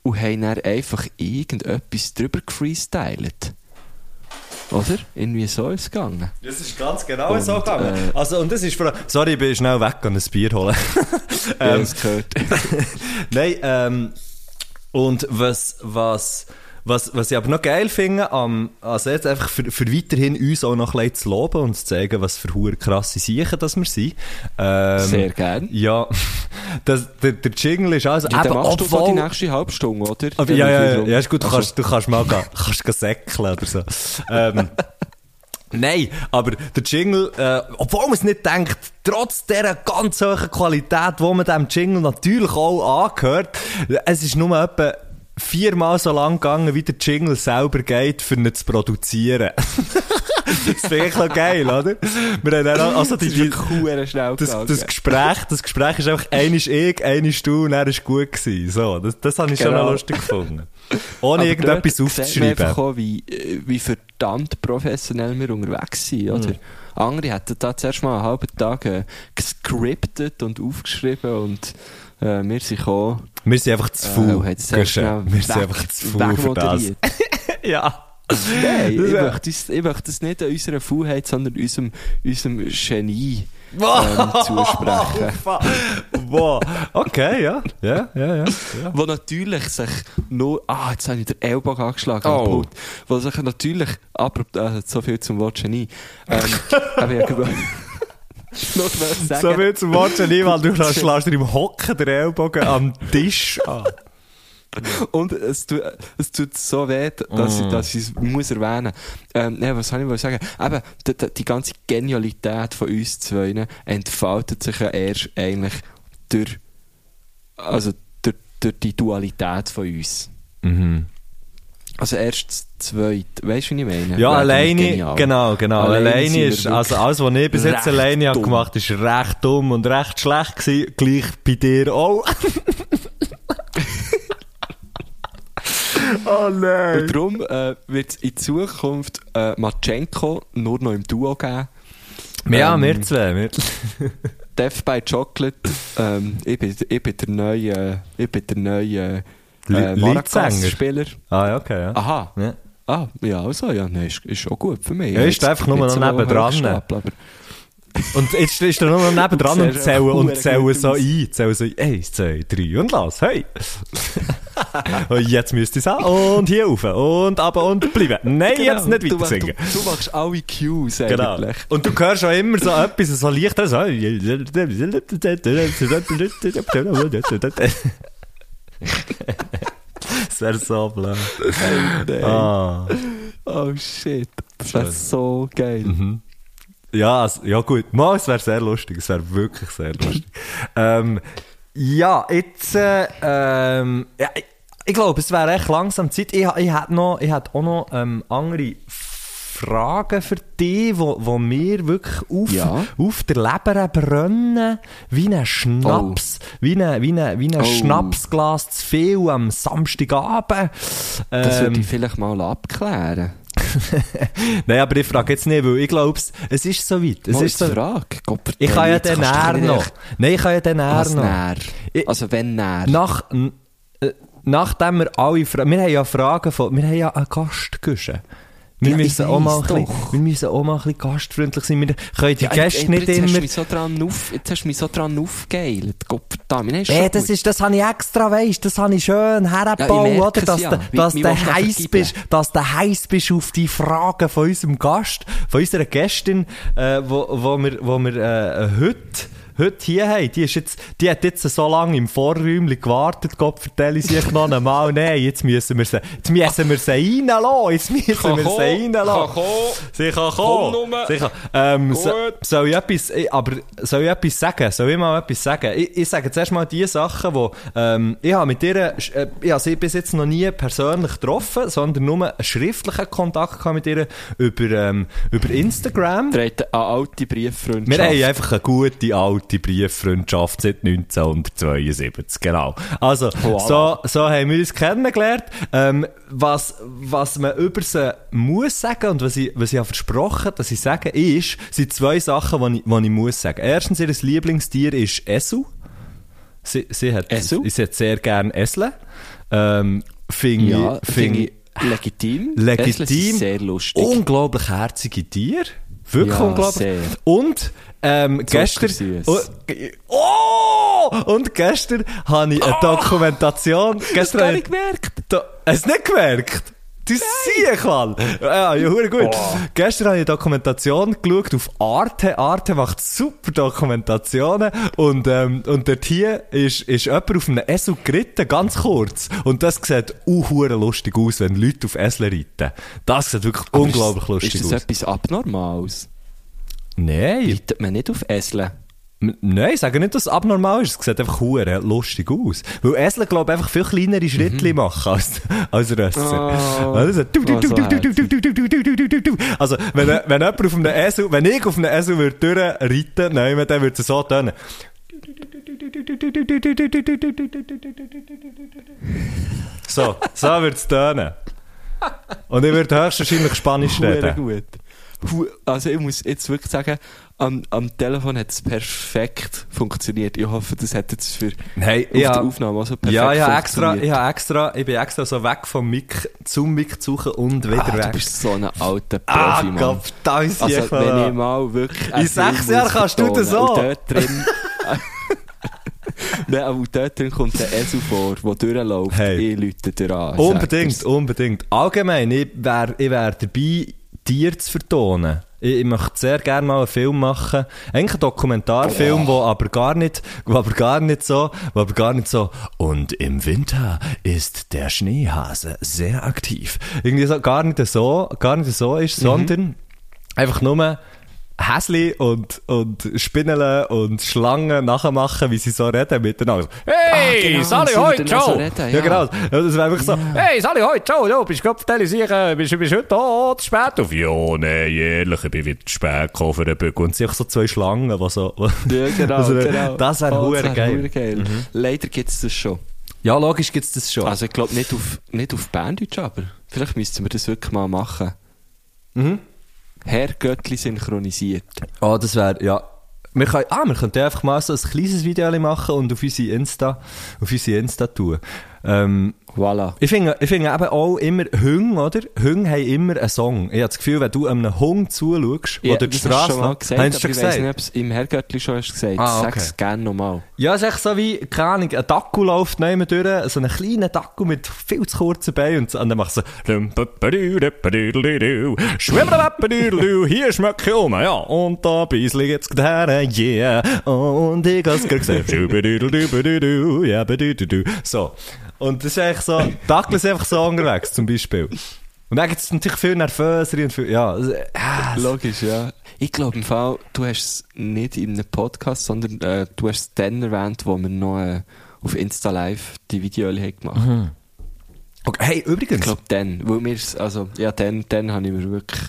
und haben dann einfach irgendetwas drüber gefreestylt. Oder? Irgendwie so ist es gegangen. Das ist ganz genau Und, so gegangen. äh, also, und das ist vor allem, sorry, ich bin schnell weg und ein Bier holen. Ja, ähm, das gehört. Nein, ähm, und was, was, was, was ich aber noch geil finde, am, also jetzt einfach für, für weiterhin uns auch noch ein zu loben und zu zeigen, was für hure krasse Siechen das wir sind. Ähm, Sehr gern. Ja, das, der, der Jingle ist also Ja, eben, machst du obwohl- die nächste Halbstunde, oder? aber ja, ja, ja, ist gut, du Also, kannst, du kannst mal gehen, kannst gehen säckeln oder so. ähm, Nein, aber der Jingle, äh, obwohl man es nicht denkt, trotz dieser ganz hohen Qualität, die man dem Jingle natürlich auch angehört, es ist nur etwa viermal so lang gegangen, wie der Jingle selber geht, für ihn zu produzieren. das finde ich noch geil, oder? Wir haben dann auch, also die, die, Kuhren schnell das, das Gespräch, das Gespräch ist einfach, einisch ich, einisch du, und er ist gut gewesen. So, das, das habe ich schon Genau. noch lustig gefunden. Ohne Aber irgendetwas sieht man einfach aufzuschreiben. auch, wie, äh, wie verdammt professionell wir unterwegs sind, oder? Mhm. Andere hätten da zuerst mal einen halben Tag äh, gescriptet und aufgeschrieben und äh, wir sind gekommen. Wir sind einfach zu Äh, faul. schnell Wir sind einfach zu faul für das. Ja. Nein, ich Das möchte, uns- ich möchte das nicht an unserer Faulheit, sondern unserem, unserem Genie ähm, zusprechen. Wow. Okay, ja. Ja, ja, ja. Wo natürlich sich nur, ah, jetzt habe ich den Ellbogen angeschlagen, Oh. Wo sich natürlich, aber äh, so viel zum Wort Genie, ähm, aber sagen. So viel zum Watchen nie, weil du schlägst dir im Hocken den Ellbogen am Tisch an. Und es tut, es tut so weh, dass, Mm. ich, dass ich es muss erwähnen ähm, ja, was soll ich sagen? Eben, die, die, die ganze Genialität von uns zwei entfaltet sich ja erst eigentlich durch, also durch, durch die Dualität von uns. Mhm. Also erst das Zweite. Weißt du, wie ich meine? Ja, alleine, genau, genau. Alleine Alleine, ist, also alles, was ich bis jetzt alleine habe gemacht ist recht dumm und recht schlecht gewesen. Gleich bei dir auch. oh nein. Und darum äh, wird es in Zukunft äh, Matschenko nur noch im Duo geben. Ja, Ähm, wir zwei. Wir. Death by Chocolate. Ähm, ich, bin, ich bin der neue, ich bin der neue äh, Maracas-Spieler. Ah, ja, okay, ja. Aha. ja. Ah, ja, also, ja, nee, ist, ist auch gut für mich. Ja, ist einfach nur noch so nebendran. hochstapeln, aber- Und jetzt ist er nur noch nebendran und zählen, und zählen so ein. Zählen so ein. Eins, zwei, drei und los. Hey. und jetzt müsst ihr es auch. Und hier rauf. Und aber und bleiben. Nein, jetzt nicht Genau. weiter singen. Du, du machst alle Cues Genau. eigentlich. Und du hörst schon immer so etwas, so leichter, so. Das wäre so blöd. Nein. Ah. Oh shit. Das wäre so geil. Mhm. Ja, also, ja gut. Mal, es wäre sehr lustig. Es wäre wirklich sehr lustig. ähm, ja, jetzt, äh, ähm, ja, ich, ich glaube, es wäre echt langsam Zeit. Ich, ich hätte noch, ich hätte auch noch ähm, andere Fragen für dich, wo, wo mir wirklich auf, Ja. auf der Leber brennen, wie ein Schnaps, wie ein, wie ein, wie ein Oh. Schnapsglas zu viel am Samstagabend. Das Ähm, würde ich vielleicht mal abklären. Nein, aber ich frage jetzt nicht, weil ich glaube, es ist so weit. Es Mal ist so, Frage. Gott, ich kann ja den näher nicht noch. Nein, ich kann ja den näher Was noch. näher? Also wenn näher? Nach, äh, nachdem wir alle Fra wir haben ja Fragen von, wir haben ja einen Gast gegessen. Wir, Ja, müssen auch mal bisschen, wir müssen auch mal ein bisschen gastfreundlich sein. Wir können die Ja, Gäste nicht jetzt Hast immer... mich so dran auf, jetzt hast du mich so dran aufgeilt. Gott verdammt, nein, ist Ey, Äh, das gut. ist, das habe ich extra, weisst, das habe ich schön hergebaut, merke oder? Dass, ja. du, dass wie du heiß bist, dass du heiß bist auf die Fragen von unserem Gast, von unserer Gästin, äh, wo, wo wir, wo wir, äh, heute, heute hier haben. Die ist jetzt, die hat jetzt so lange im Vorräumchen gewartet, Gott vertelle ich sich noch einmal, nein, jetzt müssen wir sie, jetzt müssen wir sie reinlassen, jetzt müssen Kann wir sie kann reinlassen. kommen. Sie kann Komm kommen. Sie kann, ähm, so, soll ich etwas, ich- aber soll ich etwas sagen? Soll ich mal etwas sagen? Ich, ich sage zuerst mal die Sachen, wo, ähm, ich habe mit ihr, äh, ich habe sie bis jetzt noch nie persönlich getroffen, sondern nur einen schriftlichen Kontakt gehabt mit ihr über, ähm, über Instagram. Dreht eine alte Brieffreundschaft. Wir haben einfach eine gute alte Brieffreundschaft seit 1972, genau. Also, Voilà. so, so haben wir uns kennengelernt. Ähm, was, was man über sie muss sagen und was ich, was ich habe versprochen, dass ich sage, ist, sind zwei Sachen, die ich, die ich muss sagen. Erstens, ihr Lieblingstier ist Esu. Sie, sie hat, Esu? sie hat sehr gerne Esle. Ähm, finde Ja, ich, finde finde ich legitim. legitim. Sehr lustig. Unglaublich herzige Tiere. Wirklich Ja, unglaublich. sehr. Und ähm, gestern. Oh, oh! Und gestern habe ich eine Dokumentation. das gestern gar habe nicht ich- gemerkt. Da, hast du nicht gemerkt? Du siehst, Mann! Ja, ja, hure gut. Gestern habe ich eine Dokumentation geschaut auf Arte. Arte macht super Dokumentationen. Und, ähm, und dort hier ist, ist jemand auf einem Esel geritten, ganz kurz. Und das sieht auch lustig aus, wenn Leute auf Esel reiten. Das sieht wirklich Aber unglaublich ist, lustig Ist das aus. etwas Abnormales? Nein. Reitet man nicht auf Esel? Nein, ich sage nicht, dass es abnormal ist. Es sieht einfach hure lustig aus. Weil Esel, glaube ich, einfach viel kleinere Schritte mhm. machen als, als Rösser. Oh, also, also, wenn, wenn jemand auf einem Esel, wenn ich auf einem Esel würde durchreiten, nein, dann würde es so tönen. So, so würde es tönen. Und ich würde höchstwahrscheinlich Spanisch reden. Also, ich muss jetzt wirklich sagen, am, am Telefon hat es perfekt funktioniert. Ich hoffe, das hat jetzt für Hey, auf ja. der Aufnahme auch so perfekt Ja, habe extra, ich habe extra, ich bin extra so weg vom Mic, zum Mic zu suchen und wieder Ah, du weg. bist so ein alter Profi, Ah, Mann. Gott, da ist Also, ich wenn ich mal wirklich... In sechs Jahren kannst du das. Und dort drin... Nein, aber dort drin kommt ein Esel vor, der durchläuft. Hey. Ich lüte dir an. Unbedingt, unbedingt. Allgemein, ich wäre ich wär dabei, Tiere zu vertonen. Ich, ich möchte sehr gerne mal einen Film machen. Eigentlich einen Dokumentarfilm, wo aber gar nicht, wo aber gar nicht so, wo aber gar nicht so, und im Winter ist der Schneehase sehr aktiv. Irgendwie so, gar nicht so, gar nicht so ist, sondern einfach nur, Häsli und, und Spinnele und Schlangen nachmachen, wie sie so reden miteinander. Hey, genau, Sali, hoi, so ciao! reden, ja. ja. genau. Ja, Das wäre wirklich so, hey, Sali, hoi, ciao, du bist gerade sicher, bist, bist heute da, zu spät auf? Ja, nein, ehrlich, ich bin wieder zu spät gekommen für den Bück. Und einfach so zwei Schlangen, die so... Ja, genau, Also, genau. das wäre Oh, wär geil. geil. Leider gibt es das schon. Ja, logisch gibt's das schon. Also ich glaube nicht auf, nicht auf Berndeutsch, aber vielleicht müssten wir das wirklich mal machen. Mhm. Herr Göttli synchronisiert. Oh, das wäre, ja. Wir können, ah, wir könnten einfach mal so ein kleines Video machen und auf unsere Insta, auf unsere Insta tun. Ähm, Voilà. Ich finde, ich finde eben auch immer Hunde, oder? Hunde haben immer einen Song. Ich habe das Gefühl, wenn du einem Hund zuschaust, der durch die das hast Straße du schon gesagt, Hast du schon ich gesagt? nicht, ob es im Herr Göttli schon hast gesagt. Ah, okay. Sag's gerne nochmal. Ja, es ist echt so wie, keine Ahnung, ein Dackel läuft neben durch, so einen kleinen Dackel mit viel zu kurzen Beinen und, so- und dann machst du so, hier schmeckt ich um, ja, und da bissli jetzt her, yeah, und ich hab's gerade gesagt, ja. So. Und das ist eigentlich so, Dackel ist einfach so unterwegs, zum Beispiel. Und dann gibt es natürlich viel nervöser und viel, ja, also, ah, Logisch, ja. Ich glaube im Fall, du hast es nicht in einem Podcast, sondern äh, du hast es dann erwähnt, wo wir noch äh, auf Insta Live die Videos haben gemacht Mhm. okay. Hey, Ich übrigens, glaube dann, weil mir also ja, dann, dann habe ich mir wirklich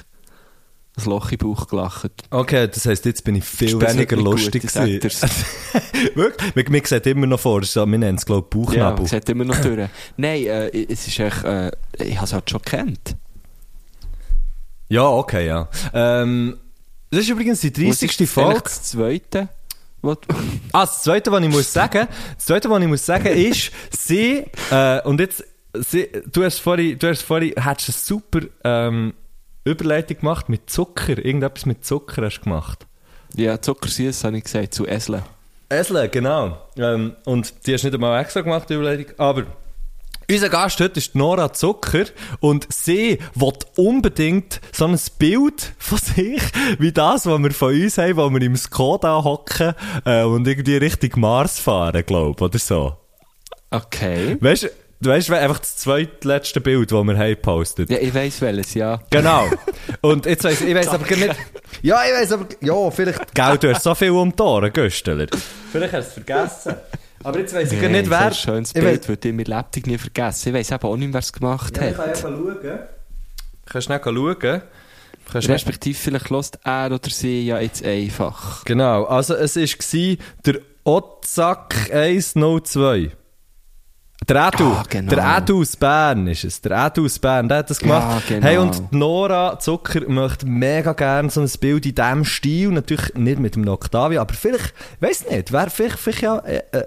ein Loch im Bauch gelacht. Okay, das heisst, jetzt bin ich viel weniger lustig gewesen. Wirklich? Wir, wir sehen immer noch vor, so, wir nennen es, glaube ich, Ja, Bauchnabel. es hat immer noch durch. Nein, äh, es ist echt, äh, ich habe es halt schon gekannt. Ja, okay, ja. Ähm, das ist übrigens die Was 30. ist Folge. das zweite? Ah, das Zweite, was ich muss sagen, das Zweite, was ich muss sagen, ist, sie, äh, und jetzt, sie, du hast vorhin, du hast vorhin, hättest eine super, ähm, Überleitung gemacht mit Zucker. Irgendetwas mit Zucker hast du gemacht. ja, Zuckersüß habe ich gesagt, zu Esle. Esle, genau. Ähm, und die hast du nicht einmal extra gemacht, die Überleitung. Aber unser Gast heute ist Nora Zucker und sie will unbedingt so ein Bild von sich, wie das, was wir von uns haben, wo wir im Skoda hocken äh, und irgendwie Richtung Mars fahren, glaube oder so. Okay. Weißt du, du weißt einfach das zweitletzte Bild, das wir haben gepostet. Ja, ich weiss welches, ja. Genau. Und jetzt weiss ich, weiss aber gar nicht. Ja, ich weiss aber, ja, vielleicht, gell, du hast so viel um die Ohren. Vielleicht hast du es vergessen. Aber jetzt weiss ich gar nicht, wer. ein schönes ich Bild würde ich mir lebendig nie vergessen. Ich weiss eben auch nicht, wer es gemacht Ja, ich kann hat. einfach schauen. Du kannst schnell schauen. Du kannst Respektive vielleicht lässt er oder sie ja jetzt einfach. Genau, also es war der Otzak 102. Der Edu, Ah, genau. der Edu aus Bern ist es. Der Edu aus Bern, der hat das gemacht. Ja, genau. Hey, und Nora Zucker möchte mega gerne so ein Bild in diesem Stil. Natürlich nicht mit dem Octavia, aber vielleicht, weiß nicht, wäre vielleicht, vielleicht ja äh, äh,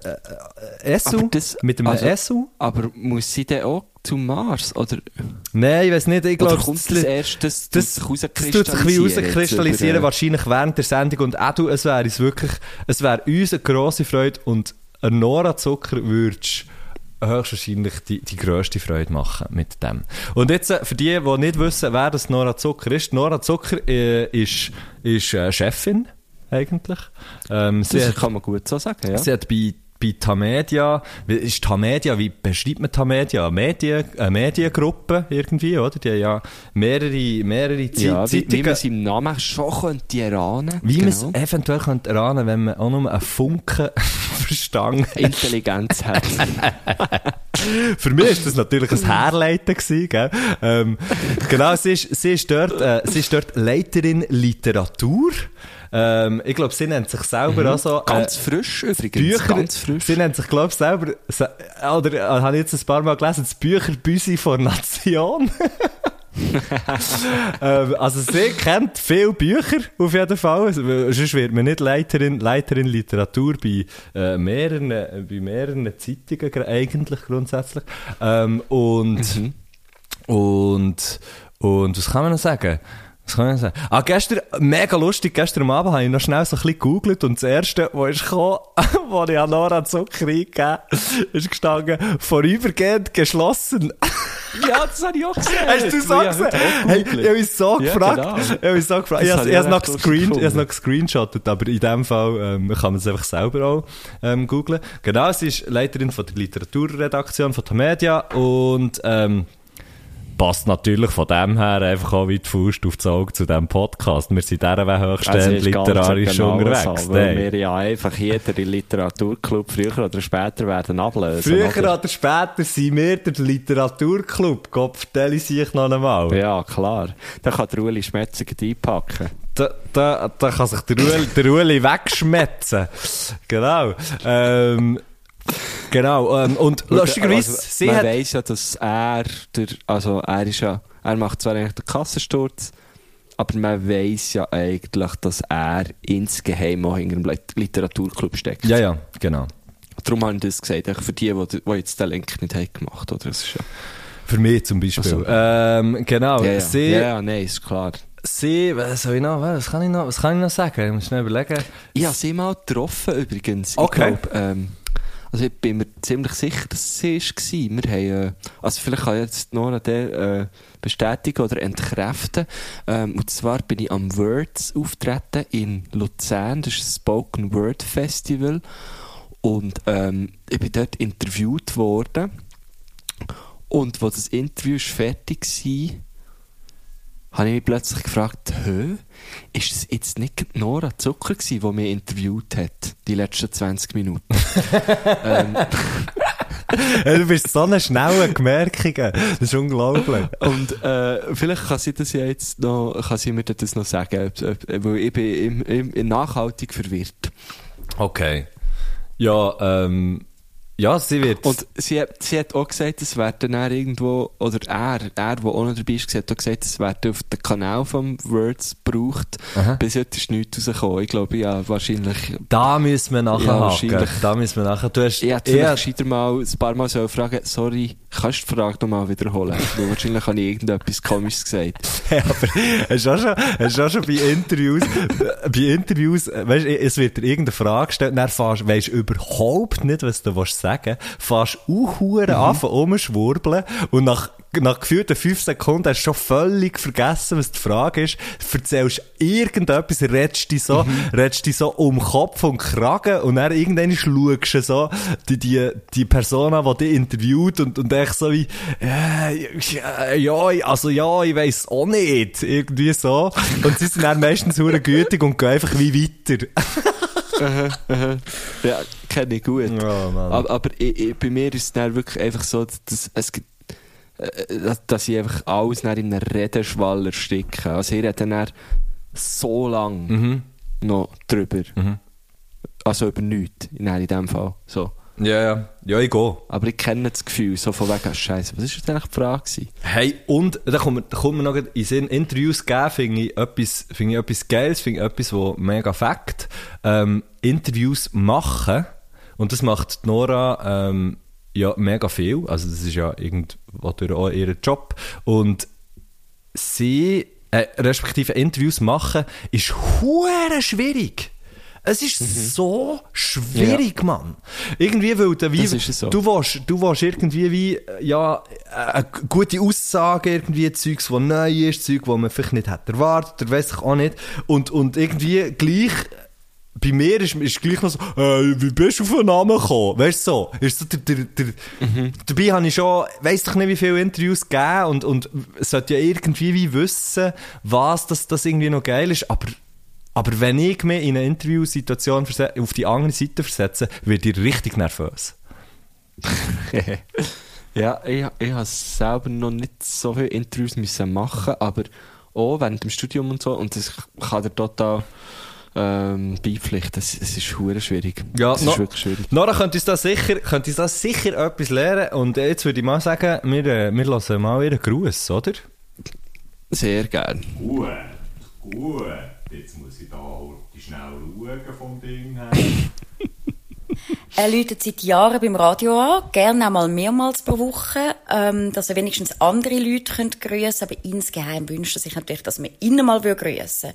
äh, Esu, Aber das- mit einem also- Esu. Aber muss sie dann auch zum Mars? Oder, Nein, ich weiß nicht, ich glaube, kommt das erst, das, das, das, das tut sich rauskristallisieren, was wahrscheinlich während der Sendung. Und auch du, es wäre wirklich, es wäre uns eine grosse Freude und Nora Zucker würdest höchstwahrscheinlich die, die grösste Freude machen mit dem. Und jetzt, äh, für die, die nicht wissen, wer das Nora Zucker ist, Nora Zucker äh, ist, ist äh, Chefin, eigentlich. Ähm, Das hat, kann man gut so sagen, ja. sie hat bei bei Tamedia, wie- ist Tamedia, wie beschreibt man Tamedia? Medien, eine Mediengruppe irgendwie, oder? Die haben ja mehrere, mehrere Ja, wie, wie Zeitungen. man es im Namen schon könnte erahnen. Wie man es Genau. eventuell könnte erahnen, wenn man auch nur einen Funken Verstand. Intelligenz hat. Für mich ist das natürlich ein Herleiten gewesen, gell? Ähm, genau, sie ist, sie ist dort, äh, sie ist dort Leiterin Literatur. Ähm, ich glaube, sie nennt sich selber auch so, äh, Ganz frisch übrigens. Bücher, Ganz frisch. sie nennt sich, glaube ich, selber, se- oder, äh, habe ich jetzt ein paar Mal gelesen, das Bücherbüsi von Nation. ähm, also sie kennt viele Bücher, auf jeden Fall. Also, sonst wird man nicht Leiterin, Leiterin Literatur bei, äh, mehreren, äh, bei mehreren Zeitungen eigentlich grundsätzlich. Ähm, und, und, und was kann man noch sagen? Was kann noch sagen? Ah, gestern, mega lustig, gestern am Abend habe ich noch schnell so ein bisschen gegoogelt und das erste, was ist gekommen, wo ich an Nora Zucker eingegeben ist gestanden, vorübergehend geschlossen. Ja, das habe ich auch gesehen. Hast du so Ja, gesehen? auch Hey, ich habe mich so Ja, gefragt. genau. Ich habe mich so gefragt. Ich Das habe habe ich es noch, auch gescreen, ich habe es noch gescreenshottet, aber in dem Fall ähm, kann man es einfach selber auch ähm, googlen. Genau, sie ist Leiterin von der Literaturredaktion von Tamedia und ähm, passt natürlich von dem her einfach auch wie die Faust auf das Auge zu diesem Podcast. Wir sind dieser ganz literarisch genau unterwegs. So, weil wir ja einfach jeden Literaturclub früher oder später werden ablösen. Früher oder? oder später sind wir der Literaturclub. Gott, vertelle ich sich noch einmal. Ja, klar. Da kann der Uli Schmetzer gleich einpacken. Da, da, da kann sich der Ueli, der Ueli wegschmetzen. Genau. Ähm, genau. Ähm, und lustigerweise, Also, sie man hat... weiss ja, dass er, der, also er ist ja, er macht zwar eigentlich den Kassensturz, aber man weiss ja eigentlich, dass er insgeheim auch hinter dem Lit- Literaturclub steckt. Ja, ja, genau. Darum habe ich das gesagt, eigentlich für die, die, die jetzt den Link nicht haben gemacht oder? Das ist ja, Für mich zum Beispiel. So. Ähm, genau. ja, ja. Sie, ja, ja, nein, ist klar. sie, was soll ich noch, was kann ich noch, was kann ich noch sagen? Ich muss schnell überlegen. Ich habe sie mal getroffen übrigens. Okay. Ich glaub, ähm, also ich bin mir ziemlich sicher, dass sie es war. Wir haben, äh, also vielleicht kann ich jetzt Nora der äh, bestätigen oder entkräften. Ähm, und zwar bin ich am Words auftreten in Luzern. Das ist ein Spoken Word Festival. Und ähm, ich bin dort interviewt worden. Und als das Interview fertig war, habe ich mich plötzlich gefragt, hä, ist es jetzt nicht Nora Zucker gewesen, die mich interviewt hat, die letzten 20 Minuten? ähm, du bist so eine schnelle Gemerkung. Das ist unglaublich. und äh, vielleicht kann sie das ja jetzt noch, kann sie mir das noch sagen, ob, ob, weil ich bin im, im, nachhaltig verwirrt. Okay. Ja, ähm, ja, sie wird... Und sie, hat- sie hat auch gesagt, es werden dann irgendwo, oder er, er, der auch noch dabei ist, hat auch gesagt, es werden auf den Kanal vom Words gebraucht. Aha. Bis heute ist nichts rausgekommen. Ich glaube, ja, wahrscheinlich da müssen wir nachher Ja, wahrscheinlich. Da müssen wir nachher... Du hast... Ich hätte vielleicht gescheiter mal ein paar Mal so fragen, sorry, kannst du die Frage nochmal wiederholen? Weil wahrscheinlich habe ich irgendetwas Komisches gesagt. Ja, aber hast du auch schon, hast du auch schon bei Interviews, bei Interviews, weißt, du, es wird dir irgendeine Frage gestellt, dann fährst, weisst überhaupt nicht, was du willst sagen, fährst auch Huren Mhm. an, von rumschwurbeln und nach, nach gefühlten fünf Sekunden hast du schon völlig vergessen, was die Frage ist, erzählst irgendetwas, redest dich so, Mhm. redest dich so um Kopf und Kragen und dann irgendwann schaust du so die, die, die Person an, die dich interviewt und, und echt so wie, äh, ja, ja, also ja, ich weiss auch nicht, irgendwie so. Und sie sind dann meistens hure gütig und gehen einfach wie weiter. Ja, kenne ich gut. Oh, aber aber ich, ich, bei mir ist es dann wirklich einfach so, dass es gibt, äh, dass- dass ich einfach alles in einem Redenschwall ersticke. Also ich rede dann so lang Mhm. noch drüber. Mhm. Also über nichts, in dem Fall. So. Ja, ja. Ja, ich gehe. Aber ich kenne das Gefühl, so von wegen, Scheiße, was ist jetzt eigentlich die Frage gewesen? Hey, und da kommt, da kommt mir noch in Sinn, Interviews geben, finde ich etwas, finde ich etwas Geiles, finde ich etwas, wo mega fakt. Ähm, Interviews machen, und das macht Nora, ähm, ja, mega viel. Also, das ist ja irgendwo auch ihr Job. Und sie, äh, respektive Interviews machen, ist hure schwierig. Es ist so schwierig, Mann. Irgendwie, weil du, wie, es so. du willst, du willst irgendwie wie, ja, eine gute Aussage, irgendwie Zeugs, das neu ist, Zeug, das man vielleicht nicht hätte erwartet, oder weiss ich auch nicht. Und, und irgendwie gleich bei mir ist, ist gleich noch so, äh, wie bist du auf den Namen gekommen? Weißt du so? Ist so der, der, der, Dabei habe ich schon, weiss doch nicht, wie viele Interviews gegeben und, und sollte ja irgendwie wie wissen, was das, das irgendwie noch geil ist, aber, aber wenn ich mich in eine Interviewsituation auf die andere Seite versetze, werde ich richtig nervös. Ja, ich, ich habe selber noch nicht so viele Interviews müssen machen, aber auch während dem Studium und so. Und das kann dir total ähm, beipflichten. Es, es ist hure schwierig. Ja, es no- ist wirklich schwierig. Nora könnte uns da sicher, könnte uns da sicher etwas lernen und jetzt würde ich mal sagen, wir, äh, wir lassen mal ihren Gruß, oder? Sehr gern. Gut, gut. Jetzt muss ich da heute schnell schauen vom Ding her. Er läutet seit Jahren beim Radio an, gerne auch mal mehrmals pro Woche, ähm, dass er wenigstens andere Leute könnt grüßen aber insgeheim wünscht er sich natürlich, dass man ihn mal grüßen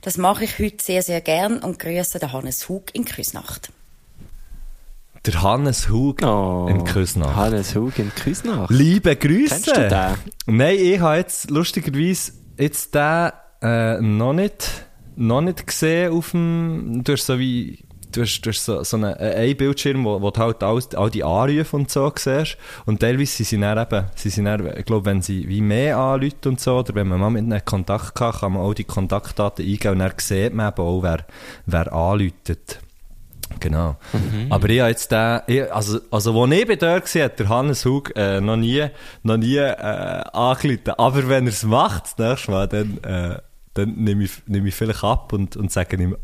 Das mache ich heute sehr, sehr gern und grüße den Hannes Hug in Küsnacht. Der Hannes Hug Oh, in Küsnacht. Hannes Hug in Küsnacht. Liebe Grüße! Kennst du den? Nein, ich habe jetzt lustigerweise jetzt den äh, noch nicht noch nicht gesehen auf dem, du hast so wie Du hast, du hast so, so einen, einen Bildschirm, wo, wo du halt alles, all die Anrufe und so siehst. Und teilweise sind sie dann eben, sie sind dann, ich glaube, wenn sie wie mehr anrufen und so, oder wenn man mal mit ihnen Kontakt hat, kann man auch die Kontaktdaten eingeben und dann sieht man eben auch, wer, wer anruft. Genau. Aber ich habe jetzt den, ich, also, also, wo ich bei dort war, hat der Hannes Hug, äh, noch nie, noch nie, äh. Aber wenn er es macht, das nächste Mal, dann, äh, dann nehme ich, nehme ich vielleicht ab und, und sage ihm,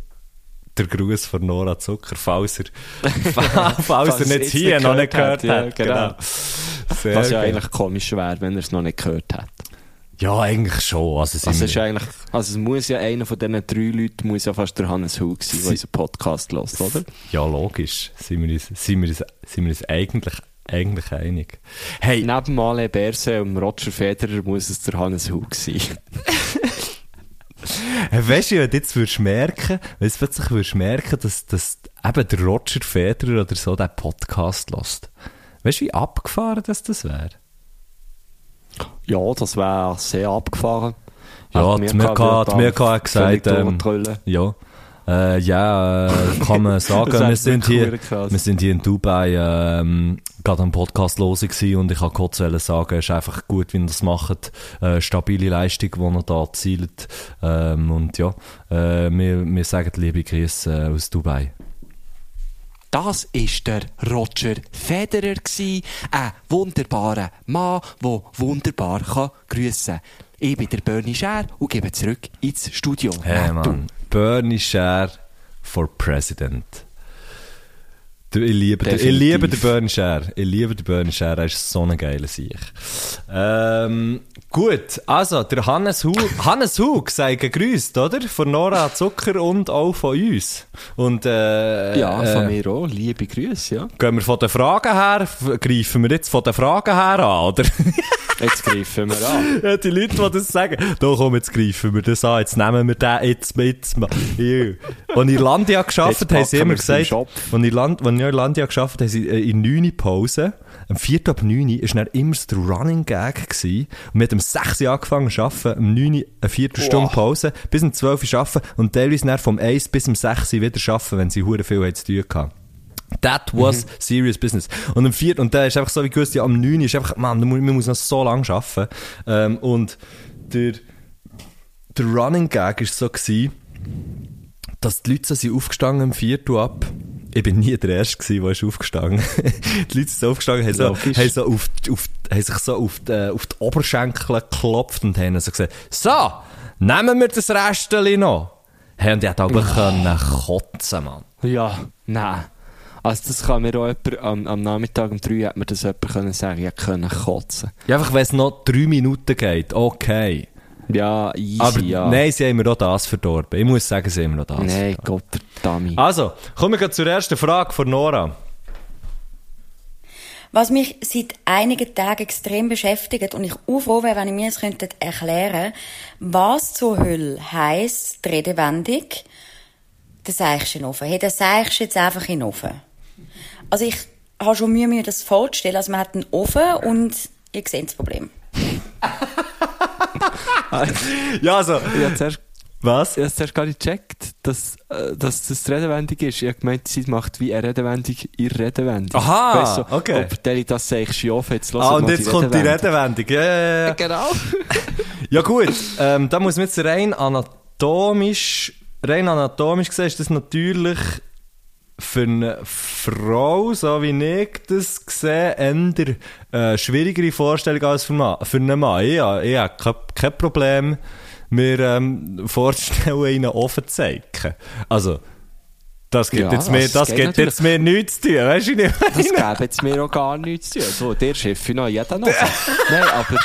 der Gruß von Nora Zucker, falls er, falls er nicht hier nicht noch nicht gehört hat, hat. ja, Genau. genau. Sehr Was ja geil. eigentlich komisch wäre, wenn er es noch nicht gehört hat. Ja, eigentlich schon. Also, Also, ist eigentlich, also es muss ja einer von diesen drei Leuten muss ja fast der Hannes Hug sein, der unseren Podcast hört, oder? ja, logisch. Sind wir uns, sind wir uns, sind wir uns eigentlich, eigentlich einig. Hey, Neben Male Berse und Roger Federer muss es der Hannes Hug sein. Weißt du, wenn du jetzt würdest merken, wenn du plötzlich würdest merken, dass, dass eben der Roger Federer oder so den Podcast lässt. Weißt du, wie abgefahren das, das wäre? Ja, das wäre sehr abgefahren. Ja, die Mirka hat gesagt, ähm, ja. Äh, ja, äh, kann man sagen, wir sind, hier, krass. wir sind hier in Dubai, ähm, gerade am Podcast los und ich kann kurz sagen, es ist einfach gut, wie ihr das macht, äh, stabile Leistung, die ihr da erzielt, ähm, und ja, äh, wir, wir sagen liebe Grüße äh, aus Dubai. Das ist der Roger Federer gsi, ein wunderbarer Mann, der wunderbar kann grüssen. Ich bin der Bernie Scher und gebe zurück ins Studio. Hey, Na, du. man. Bernie Scher for President. Ich liebe, den, ich Definitiv. liebe den Bernie Scher. Ich liebe den Bernie Scher. Er ist so ein geiler Sieg. Ähm, gut, also, der Hannes Hug, Hannes Hug sei gegrüßt, oder? Von Nora Zucker und auch von uns. Und, äh, Ja, von äh, mir auch. Liebe Grüße, ja. Gehen wir von den Fragen her, greifen wir jetzt von den Fragen her an, oder? Jetzt greifen wir an. Ja, die Leute, die das sagen, da komm, jetzt greifen wir das an, jetzt nehmen wir den jetzt mit. Als Irlandia geschafft Jetzt haben sie immer gesagt, als ich Irland, in Irlandia geschafft haben sie äh, in 9 Pause, am 4. ab 9 Uhr, ist dann immer der Running Gag gewesen. Und wir haben um 6 Uhr angefangen zu arbeiten, um 9 Uhr eine Viertelstunde Pause, bis um 12 Uhr arbeiten und teilweise dann vom 1 bis um 6 Uhr wieder arbeiten, wenn sie hure viel zu tun hatten. That was serious business. Und am vierten, und der ist einfach so wie gewusst, ja, am 9. ist einfach, man, man muss noch so lange arbeiten. Ähm, und der, der Running Gag war so, gewesen, dass die Leute sind aufgestanden am vierten ab. Ich bin nie der Erste gewesen, der ist aufgestanden. die Leute sind aufgestanden, haben, so, haben, so auf, auf, haben sich so auf die, auf die Oberschenkel geklopft und haben so gesagt, so, nehmen wir das Restchen noch. Hey, und die hat aber können kotzen, Mann. Ja, nein. Also das kann mir auch jemand, am, am Nachmittag um 3 hat mir das jemand können sagen, ja, können kotzen. Ja, einfach, wenn es noch drei Minuten geht, okay. Ja, easy, Aber ja. nein, sie haben mir auch das verdorben. Ich muss sagen, sie haben mir auch das Nein, verdorben. Gott verdammt. Also, kommen wir zur ersten Frage von Nora. Was mich seit einigen Tagen extrem beschäftigt und ich auch froh wäre, wenn ihr mir es könntet erklären, was zur Hölle heisst die Redewendung, der Seichst in den Ofen. Hey, der Seichst jetzt einfach in den Ofen. Also ich habe schon Mühe, mir das vorzustellen. Also man hat einen Ofen und ihr seht das Problem. Ja, also, habe zuerst, Was? Ich habe zuerst gar nicht gecheckt, dass, äh, dass das die Redewendung ist. Ich habe gemeint, sie macht wie eine Redewendung ihre Redewendung. Aha, Weißt du, okay. Ob Deli das sagst, ja, jetzt los Ah, und jetzt kommt die Redewendung. Ja, ja, ja. Genau. Ja gut, ähm, da muss man jetzt rein anatomisch, rein anatomisch gesehen, ist das natürlich für eine Frau, so wie ich das sehe, eher äh, schwierigere Vorstellung als für, Ma für einen Mann. Ich, habe- ich habe kein, kein Problem, mir ähm, vorzustellen, in einen Ofen zu zeigen. Also, das gibt Ja, jetzt mir, das geht jetzt mir nichts zu tun, weißt du nicht? Das gäbe jetzt mir auch gar nichts zu tun. So, der Chef noch jeden noch. Nein, aber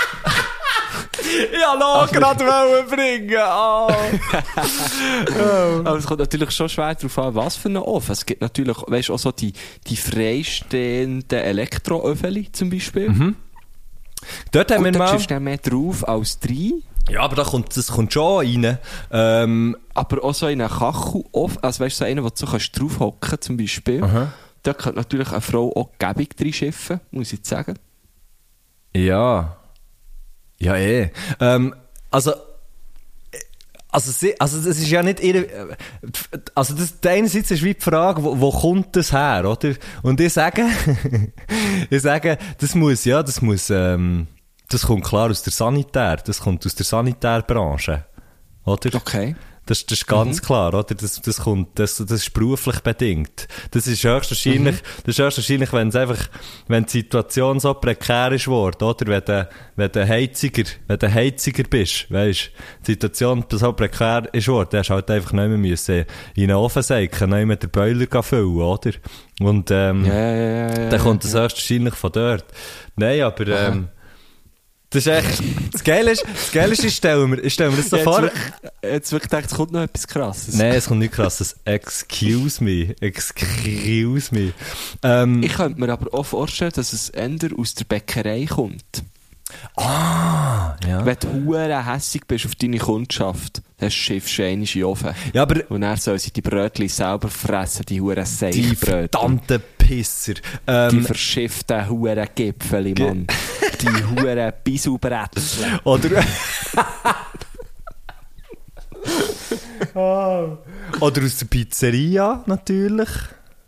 Ja, noch gerade wollen bringen. Oh. Aber es kommt natürlich schon schwer darauf an, was für einen Ofen. Es gibt natürlich, weißt du, auch so die, die freistehenden Elektroöfen zum Beispiel. Dort haben Gut, wir da mal... stehst du mehr drauf als drei. Ja, aber da kommt, das kommt schon rein. Ähm, Aber auch so in einen Kachelofen, also weißt du, so einen, wo du so kannst draufhocken zum Beispiel. Da könnte natürlich eine Frau auch gäbig drin schiffen, muss ich jetzt sagen. ja. Ja, eh. Ähm, also, also, sie, also, das ist ja nicht ihre, äh, also, das, einerseits ist wie die Frage, wo, wo kommt das her, oder? Und ich sage, ich sage, das muss, ja, das muss, ähm, das kommt klar aus der Sanitär, das kommt aus der Sanitärbranche, oder? Okay. Das, das ist ganz klar, oder? Das, das kommt, das, das ist beruflich bedingt. Das ist höchstwahrscheinlich, das ist höchstwahrscheinlich, wenn es einfach, wenn die Situation so prekär ist worden, oder? Wenn du, wenn du Heiziger, wenn du Heiziger bist, weisst, die Situation so prekär ist worden, dann hast du halt einfach nicht mehr müssen in einen Ofen säcken, nicht mehr den Boiler füllen, oder? Und, ähm, Ja, ja, ja, ja. dann kommt das höchstwahrscheinlich von dort. Nein, aber, ähm, das ist echt, das Geile ist, das Geile ist, ich stelle mir, ich stelle mir das so Jetzt vor. jetzt wirklich gedacht, es kommt noch etwas krasses. Nein, es kommt nicht krasses. Excuse me. Excuse me. Ähm, Ich könnte mir aber auch vorstellen, dass es eher aus der Bäckerei kommt. Ah, ja. Wenn du hure hässig bist auf deine Kundschaft, dann schiffst du einmal in Ofen. Ja, aber Und dann sollen sie die Brötchen selber fressen, die hure die Seichbrötchen. verdammten Pisser. Die Ähm, verschifften hure Gipfeli, Mann. die hure Bisubrätzle. oder, Ah. oder aus der Pizzeria, natürlich.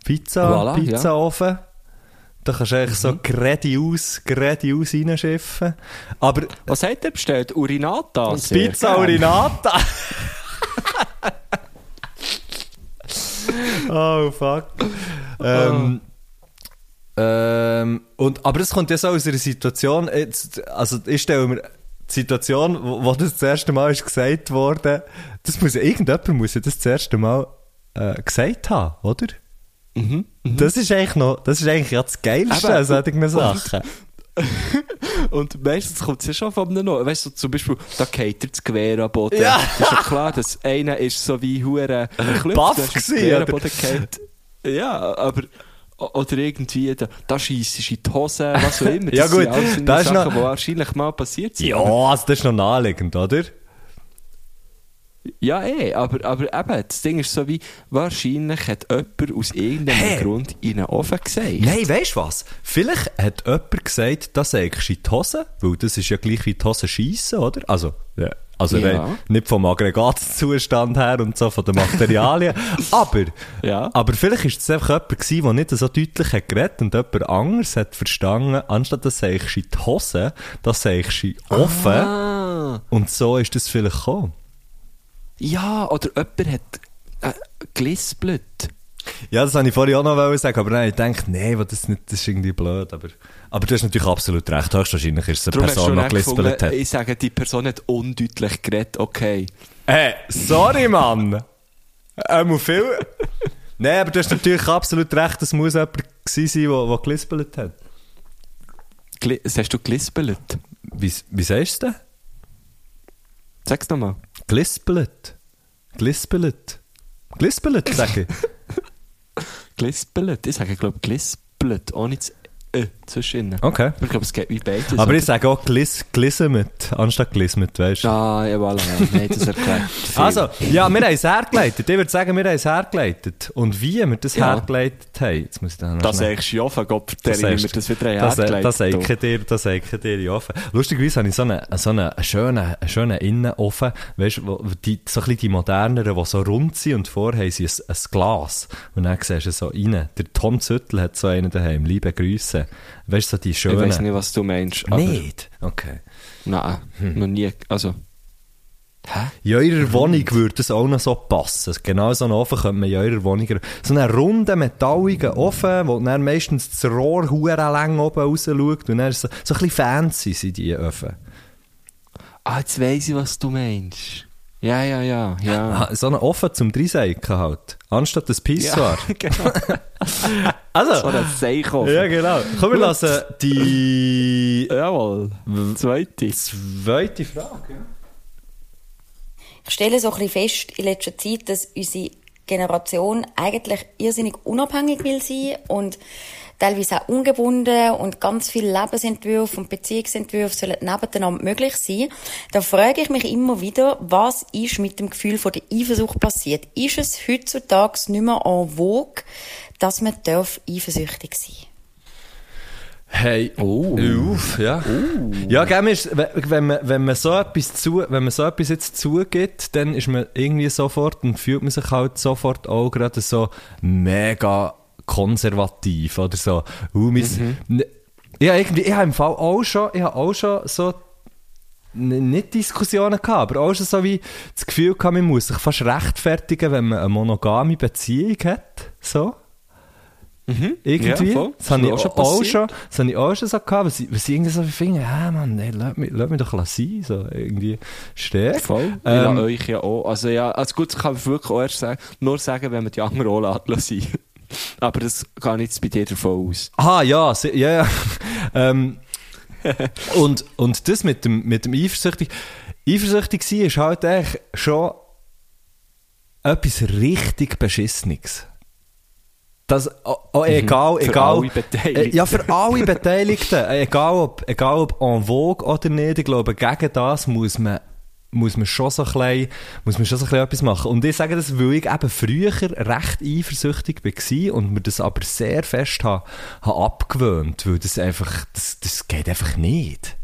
Pizza, Voilà. Pizzaofen. Da kannst du eigentlich so geradeaus, geradeaus reinschiffen. Aber Was hat er bestellt? Urinata? Pizza. Urinata. oh, fuck. Ähm, ähm, und, aber es kommt ja so aus einer Situation, jetzt, also ich stelle mir die Situation, wo, wo das das erste Mal ist gesagt wurde, das muss ja, irgendjemand muss ja das das erste Mal äh, gesagt haben, oder? Mhm, Das ist eigentlich noch, das ist eigentlich ja das Geilste Eben, an solchen und- Sachen. Und meistens kommt es ja schon von einem noch. Weißt du, zum Beispiel, da geht er das Gewehr am Boden. Ja. Das ist ja klar, dass einer ist so wie Hure Klüpf, Baff der ist ins gewesen? Boden gefallen. Ja, aber oder irgendwie, da, da scheissest du in die Hose, was auch immer. Das Ja, gut, sind alles so da ist Sachen, noch- die wahrscheinlich mal passiert sind. Ja, also das ist noch naheliegend, oder? Ja, eh, aber, aber eben, das Ding ist so wie, wahrscheinlich hat jemand aus irgendeinem Hey. Grund in einen Ofen gesagt. Nein, weißt du was? Vielleicht hat jemand gesagt, das sägst du in die Hose, weil das ist ja gleich wie die Hose schiessen, oder? Also, ja, also Ja. rein- nicht vom Aggregatzustand her und so, von den Materialien, aber, Ja. aber vielleicht ist es einfach jemand gewesen, der nicht so deutlich hat geredet und jemand anderes hat verstanden, anstatt das sägst du in die Hose, das sägst du den Ofen Ah. und so ist das vielleicht gekommen. Ja, oder jemand hat äh, gelispelt. Ja, das wollte ich vorhin auch noch sagen, aber habe ich nee, was das, nicht, das ist irgendwie blöd. Aber, aber du hast natürlich absolut recht. Höchstwahrscheinlich ist es eine Darum Person, die gelispelt hat. Ich sage, die Person hat undeutlich geredet, okay. Hey, sorry, Mann! Ähm, viel. Nein, aber du hast natürlich absolut recht, es muss jemand gewesen sein, der, der gelispelt hat. Gli hast du gelispelt? Wie, wie sagst du das? Sag's nochmal. Gelispelt. Gelispelt. Gelispelt, sag ich. Gelispelt? Ich sage, glaube gelispelt, ohne das Ö zwischen Okay. Ich glaube, es geht wie beides. Aber ich sage auch glis, glismet, anstatt glismet, weißt du? Ah, ja, voilà. Ja. Nein, das erklärt. Also, ja, wir haben es hergeleitet. Ich würde sagen, wir haben es hergeleitet. Und wie wir das Ja. hergeleitet haben, jetzt muss ich dann noch Das sagst du von Gott, Das der sagst wir das wieder das, hergeleitet. das sage ich dir, das sage ich dir offen. Lustigerweise habe ich so einen, so einen schönen, schönen Innenofen, weißt du, die, so ein bisschen die moderneren, die so rund sind und vorher haben sie ein, ein Glas. Und dann siehst du so rein. Der Tom Züttel hat so einen daheim. Liebe Grüße. Weißt du, so die Ich schönen. weiß nicht, was du meinst. Nicht? Okay. Nein, Hm. noch nie. Also. Hä? In eurer Wohnung würde das auch noch so passen. Genau so einen Ofen könnte man in eurer Wohnung... So einen runden, metalligen Ofen, wo dann meistens das Rohr lang oben raus schaut. Und dann ist so, so ein bisschen fancy sind die Öfen. Ah, jetzt weiss ich, was du meinst. Ja, ja, ja, ja. Ah, so einen Ofen zum Dreiseiken halt. Anstatt das Pissoir. ja genau. Also, So ein Seichofen. ja genau. Komm, wir lassen die Jawohl. Zweite. zweite Frage. Ich stelle so ein bisschen fest in letzter Zeit, dass unsere Generation eigentlich irrsinnig unabhängig will sein und teilweise auch ungebunden und ganz viele Lebensentwürfe und Beziehungsentwürfe sollen nebeneinander möglich sein. Da frage ich mich immer wieder, was ist mit dem Gefühl von der Eifersucht passiert? Ist es heutzutage nicht mehr en vogue, dass man darf eifersüchtig sein Hey, Oh. uff, ja. Ja, gell, ist, wenn- wenn man, wenn man so etwas zu, wenn man so etwas jetzt zugibt, dann ist man irgendwie sofort und fühlt man sich halt sofort auch gerade so mega konservativ oder so. Uh, mein, ne- ja, irgendwie, ich habe im Fall auch schon, ich habe auch schon so nicht Diskussionen gehabt, aber auch schon so wie das Gefühl gehabt, man muss sich fast rechtfertigen, wenn man eine monogame Beziehung hat, so. Irgendwie. Ja. Das habe ich auch, auch schon das habe ich auch schon so gehabt, was ich, was ich irgendwie so finde, ja Mann, ey, lass mich, lass mich doch sein, so irgendwie stark. Voll. Ich Ähm, lasse euch ja auch. Also ja, also gut, das kann ich wirklich auch erst sagen, nur sagen, wenn man die anderen auch lassen. Aber das geht jetzt bei dir davon aus. Ah, ja, ja, ja. ähm, und, und das mit dem, mit dem Eifersüchtig, eifersüchtig sein ist halt eigentlich schon etwas richtig Beschissenes. Das, oh, oh, egal, Mhm. Für egal. alle Beteiligten. Äh, Ja, für alle Beteiligten. Egal, ob, egal ob en vogue oder nicht. Ich glaube, gegen das muss man, muss man schon so ein bisschen, muss man schon so etwas machen. Und ich sage das, weil ich eben früher recht eifersüchtig war und mir das aber sehr fest habe, habe abgewöhnt, weil das einfach, das, das geht einfach nicht.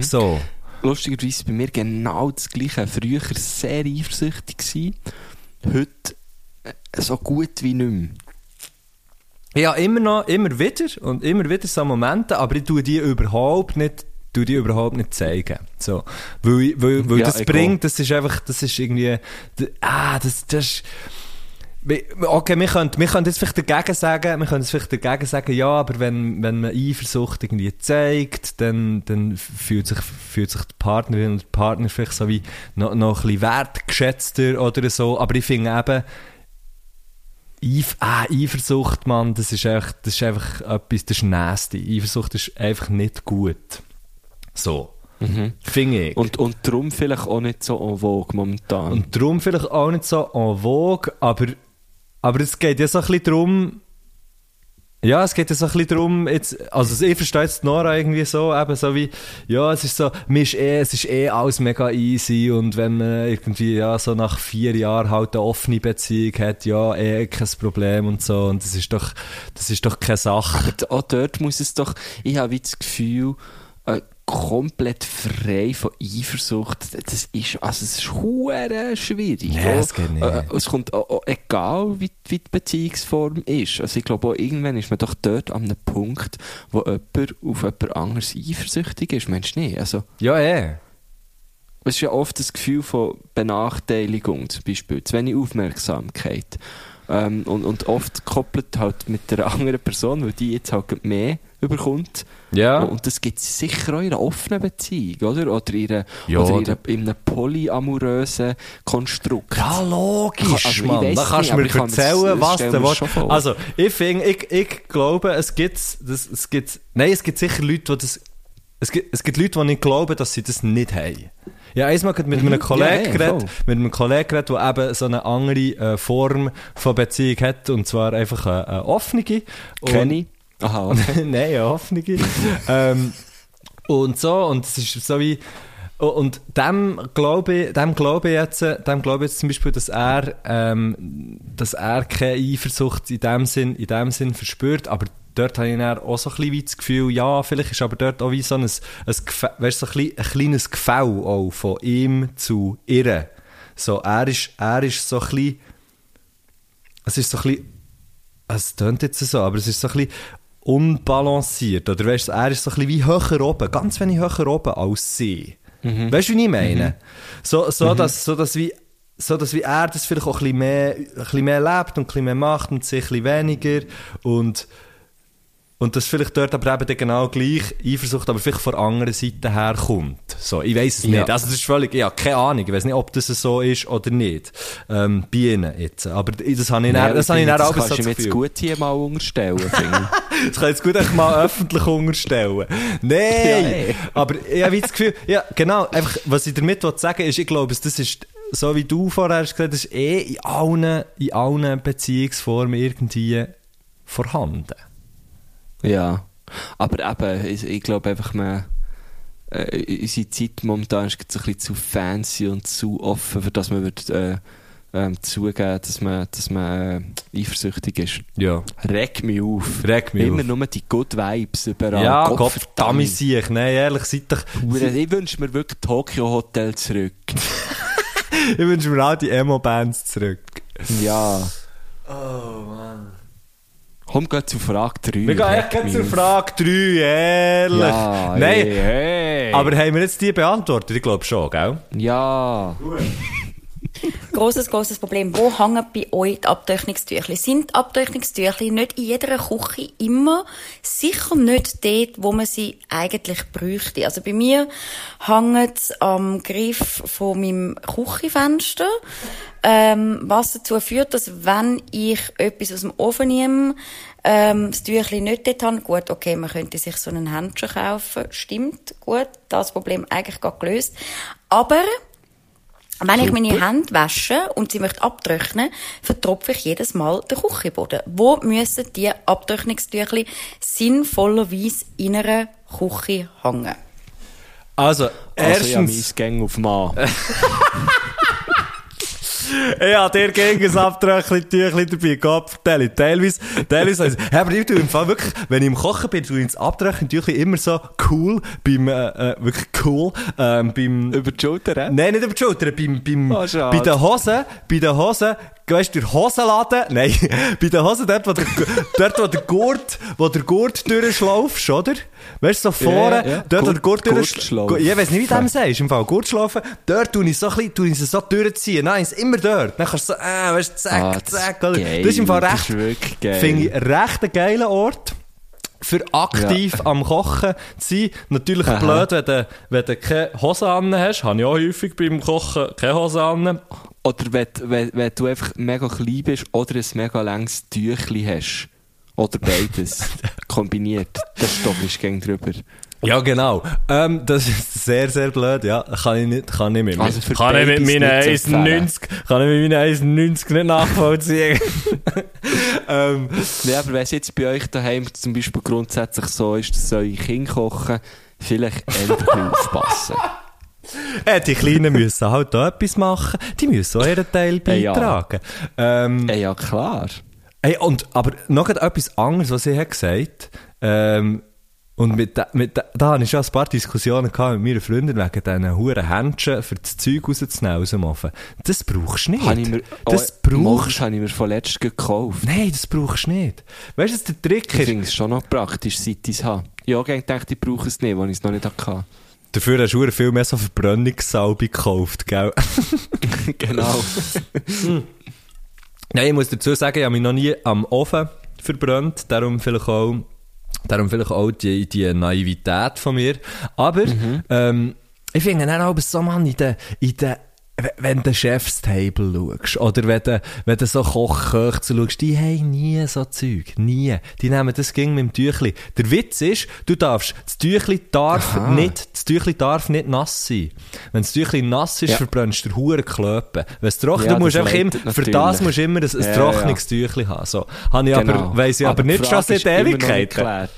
So. Lustigerweise bei mir genau das Gleiche. Früher sehr eifersüchtig gewesen. Heute äh, so gut wie nicht mehr. Ja, immer noch, immer wieder und immer wieder so Momente, aber ich tue die überhaupt nicht, tue die überhaupt nicht zeigen. So. Weil, weil, weil Ja, das bringt, das ist einfach, das ist irgendwie, ah, das, das ist, Okay, wir können, wir können jetzt vielleicht dagegen sagen, wir können jetzt vielleicht dagegen sagen, ja, aber wenn, wenn man Eifersucht irgendwie zeigt, dann, dann fühlt sich, fühlt sich die Partnerin und der Partner vielleicht so wie noch, noch ein bisschen wertgeschätzter oder so, aber ich finde eben, Eif ah, Eifersucht, Mann, das ist, einfach, das ist einfach etwas, das ist nasty. Eifersucht ist einfach nicht gut. So. Finde ich. Und, und darum vielleicht auch nicht so en vogue momentan. Und darum vielleicht auch nicht so en vogue, aber, aber es geht ja so ein bisschen darum, ja, es geht ja so ein bisschen darum, jetzt, also ich verstehe jetzt Nora irgendwie so, eben so wie, ja, es ist so, mir ist eh, es ist eh alles mega easy und wenn man irgendwie, ja, so nach vier Jahren halt eine offene Beziehung hat, ja, eh kein Problem und so und das ist doch, das ist doch keine Sache. Aber auch dort muss es doch, ich habe das Gefühl, äh, komplett frei von Eifersucht, das ist, also es ist hure schwierig. Nee, es geht nicht. Äh, es kommt auch, auch egal, wie, wie die Beziehungsform ist. Also ich glaube irgendwann ist man doch dort an einem Punkt, wo jemand auf jemand anderes eifersüchtig ist. Meinst du nicht? Also, Ja, eh. es ist ja oft das Gefühl von Benachteiligung, zum Beispiel, zu wenig Aufmerksamkeit. Ähm, und, und oft gekoppelt halt mit der anderen Person, weil die jetzt halt mehr überkommt. Ja. Und das gibt es sicher auch in einer offenen Beziehung, oder? Oder in, einer, Ja, oder in, einer, in einem polyamorösen Konstrukt. Ja, logisch, Also, Mann. Da kannst du mir erzählen, was du willst. Also, ich finde, ich, ich glaube, es gibt, das, es gibt, nein, es gibt sicher Leute, die das, es gibt, es gibt Leute, die nicht glauben, dass sie das nicht haben. Ja, einmal mit einem Kollegen ja, geredet, voll. mit einem Kollegen geredet, der eben so eine andere äh, Form von Beziehung hat, und zwar einfach eine, eine offene. Kenny. Aha, okay. Nein, Hoffnung. ähm, und so, und es ist so wie, und dem glaube ich, dem glaube ich jetzt, dem glaube ich jetzt zum Beispiel, dass er, ähm, dass er keine Eifersucht in dem Sinn, in dem Sinn verspürt, aber dort habe ich dann auch so ein bisschen das Gefühl, ja, vielleicht ist aber dort auch wie so ein, ein, weißt, so ein, ein kleines Gefäll auch von ihm zu ihr. So, er ist, er ist so ein bisschen, es ist so ein bisschen, es tönt jetzt so, aber es ist so ein bisschen unbalanciert. Oder weißt du, er ist so ein bisschen wie höher oben, ganz wenig höher oben als sie. Weißt du, wie ich meine? So, so, dass, so, dass wie, so, dass wie er das vielleicht auch ein bisschen, mehr, ein bisschen mehr lebt und ein bisschen mehr macht und sie ein bisschen weniger. Und, und dass vielleicht dort aber eben genau gleich Eifersucht, aber vielleicht von anderen Seite herkommt. So, ich weiß es Ja. nicht. Also das ist völlig, ja, keine Ahnung. Ich weiß nicht, ob das so ist oder nicht. Ähm, bei ihnen jetzt. Aber das habe ich Nein, dann, das habe ich dann auch kannst so du das mir jetzt gut hier mal unterstellen, finde ich. Das kann ich jetzt gut mal öffentlich unterstellen. Nein! ey. aber ich habe das Gefühl, ja, genau, einfach, was ich damit will sagen ist, ich glaube, das ist, so wie du vorher hast gesagt, das ist eh in allen, in allen Beziehungsformen irgendwie vorhanden. Ja. Aber eben, ich, ich glaube einfach, man, äh, unsere Zeit momentan ist jetzt ein bisschen zu fancy und zu offen, für dass man wird, äh, ähm, zugeben dass man, dass man äh, eifersüchtig ist. Ja. Reg mich auf. Reg mich Immer auf. nur die Good Vibes überall. Ja, Gott Gott verdammt. sich. Nein, ehrlich, seid doch, Hure, Ich wünsche mir wirklich Tokyo Hotel zurück. ich wünsche mir auch die Emo-Bands zurück. ja. Oh. Komm, geh zu Frage 3. Wir gehen echt zur Frage 3, ehrlich. Ja, Nein, hey, hey. aber haben wir jetzt die beantwortet? Ich glaube schon, gell? Ja. Grosses, grosses Problem. Wo hängen bei euch die Abtüchnungstüchli? Sind die Abtüchnungstüchli nicht in jeder Küche immer? Sicher nicht dort, wo man sie eigentlich bräuchte. Also bei mir hängt es am Griff von meinem Küchenfenster. Ähm, was dazu führt, dass wenn ich etwas aus dem Ofen nehme, ähm, das Tüchli nicht dort habe, gut, okay, man könnte sich so einen Händchen kaufen, stimmt, gut, das Problem eigentlich gerade gelöst. Aber wenn ich meine Hände wasche und sie möchte abtrocknen, vertropfe ich jedes Mal den Küchenboden. Wo müssen die Abtrocknungstüchli sinnvollerweise in einer Küche hängen? Also, Also, ja, mein erstens, Gang auf Mann. ja, der gegen ein Abtröchli Tüchli dabei, Gott vertelle. Teilweise, teilweise, heisst- hey, aber ich tue im Fall wirklich, wenn ich im Kochen bin, tue ich das Abtröchli Tüchli immer so cool, beim, äh, äh, wirklich cool, ähm, beim, Über die Schulter, hä? Nein, nicht über die Schulter, beim, beim, Oh, bei den Hosen, bei den Hosen, weißt du, der Hosenladen, nein, bei den Hosen, dort, wo der, dort, wo der Gurt, wo der Gurt durchschlaufst, oder? Weißt du, so vorne, ja, ja. dort, wo der Gurt- Gurt durchschlaufst. Ich weiß nicht, wie du dem sagst, im Fall, Gurtschlaufen, dort tue ich so ein bisschen, tue ich so durchziehen. Nein, immer dort. Dann kannst du so, äh, weißt du, zack, Ah, zack, oder? geil. Das ist im Fall recht, finde ich, recht ein geiler Ort für aktiv am Kochen zu sein. Natürlich Aha. blöd, wenn du, wenn du keine Hose an hast. Habe ich auch häufig beim Kochen keine Hose an. Oder wenn, wenn, wenn du einfach mega klein bist oder ein mega langes Tüchli hast. Oder beides. kombiniert. Der Stoff ist gegen drüber. Ja, genau. Ähm, das ist sehr, sehr blöd, ja. Kann ich nicht, kann ich mit, Also für kann ich mit meinen nicht zu empfehlen. 1,90, kann ich mit meinen 1,90 nicht nachvollziehen. ähm, Nee, aber wenn es jetzt bei euch daheim zum Beispiel grundsätzlich so ist, dass eure Kinder kochen, vielleicht eher ein bisschen aufpassen. äh, die Kleinen müssen halt da etwas machen. Die müssen auch ihren Teil Äh, ja. beitragen. Ähm, Äh, ja, klar. Hey, und, aber noch etwas anderes, was hat gesagt, ähm, und mit, da- mit, da- da hatte ich schon ein paar Diskussionen gehabt mit meiner Freundin wegen diesen huren Händchen für das Zeug rauszunehmen aus dem Ofen. Das brauchst du nicht. Habe ich mir, das oh, brauchst das habe ich mir von letztem gekauft. Nein, das brauchst du nicht. Weißt du, was der Trick Ich ist? finde es schon noch praktisch, seit ich es habe. Ja, ich gedacht, ich brauche es nicht, weil ich es noch nicht hatte. Dafür hast du viel mehr so Verbrennungssalbe gekauft, gell? genau. Nein, ich muss dazu sagen, ich habe mich noch nie am Ofen verbrannt, darum vielleicht auch, darum vielleicht auch die, die Naivität von mir. Aber, ähm, ich finde dann auch so, Mann, in den, in den, wenn du Chef's Table schaust, oder wenn du, wenn du so Kochköche schaust, die haben nie so Zeug. Nie. Die nehmen das ging mit dem Tüchli. Der Witz ist, du darfst, das Tüchli darf Aha. nicht, das Tüchli darf nicht nass sein. Wenn das Tüchli nass ist, Ja. verbrennst du Huren Klöpen. Wenn es trocken, Ja, du musst einfach immer, für das musst du immer ein, ein Ja, ja. trockenes Tüchli haben. So. Habe ich Genau. aber, weiss ich aber, die nicht schon seit Ewigkeiten.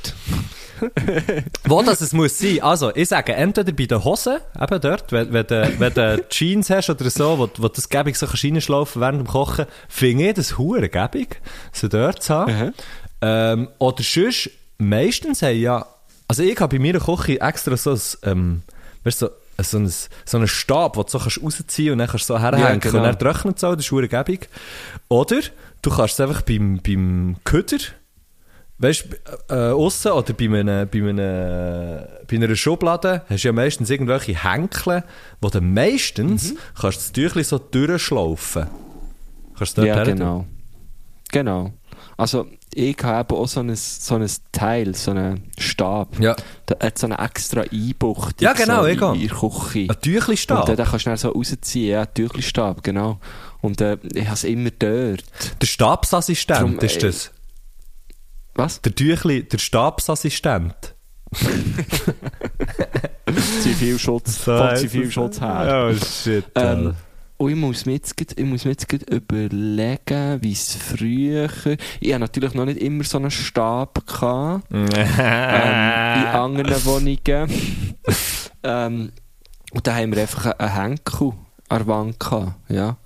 Wo das es muss sein? Also, ich sage, entweder bei den Hosen, eben dort, wenn, wenn du, wenn du Jeans hast oder so, wo, wo das gäbig so kannst reinschlaufen während dem Kochen, finde ich das hure gäbig, sie dort zu haben. Mhm. Ähm, oder sonst, meistens haben ja, also ich habe bei mir Küche extra so ein, ähm, weißt du, so, so, ein, so einen Stab, den du so kannst rausziehen und dann kannst du so herhängen genau. und dann trocknet es auch, das ist hure gäbig. Oder du kannst es einfach beim, beim Köder, Weißt du, äh, aussen oder bei, einem, bei, einem, bei einer Schublade hast du ja meistens irgendwelche Henkel, wo du meistens Mhm. kannst das Tüchli so durchschlaufen. Kannst du dort Ja, genau. Genau. Also, ich habe eben auch so ein, so ein Teil, so einen Stab. Ja. Da hat so eine extra Einbuchtung Ja, genau, so in, in der Küche. Ein Tüchli-Stab. Und äh, den kannst du dann so rausziehen, ja, Tüchelstab, genau. Und äh, ich habe es immer dort. Der Stabsassistent Drum, ist äh, das. Was? Der Tüchli, der Stabsassistent. Zivilschutz, So vom heisst Zivilschutz her. Oh shit. Ähm, und ich muss mir jetzt, grad- ich muss mir jetzt überlegen, wie es früher... Ich hatte natürlich noch nicht immer so einen Stab. Gehabt. ähm, in anderen Wohnungen. ähm, und da haben wir einfach einen Henkel an der Wand gehabt, ja.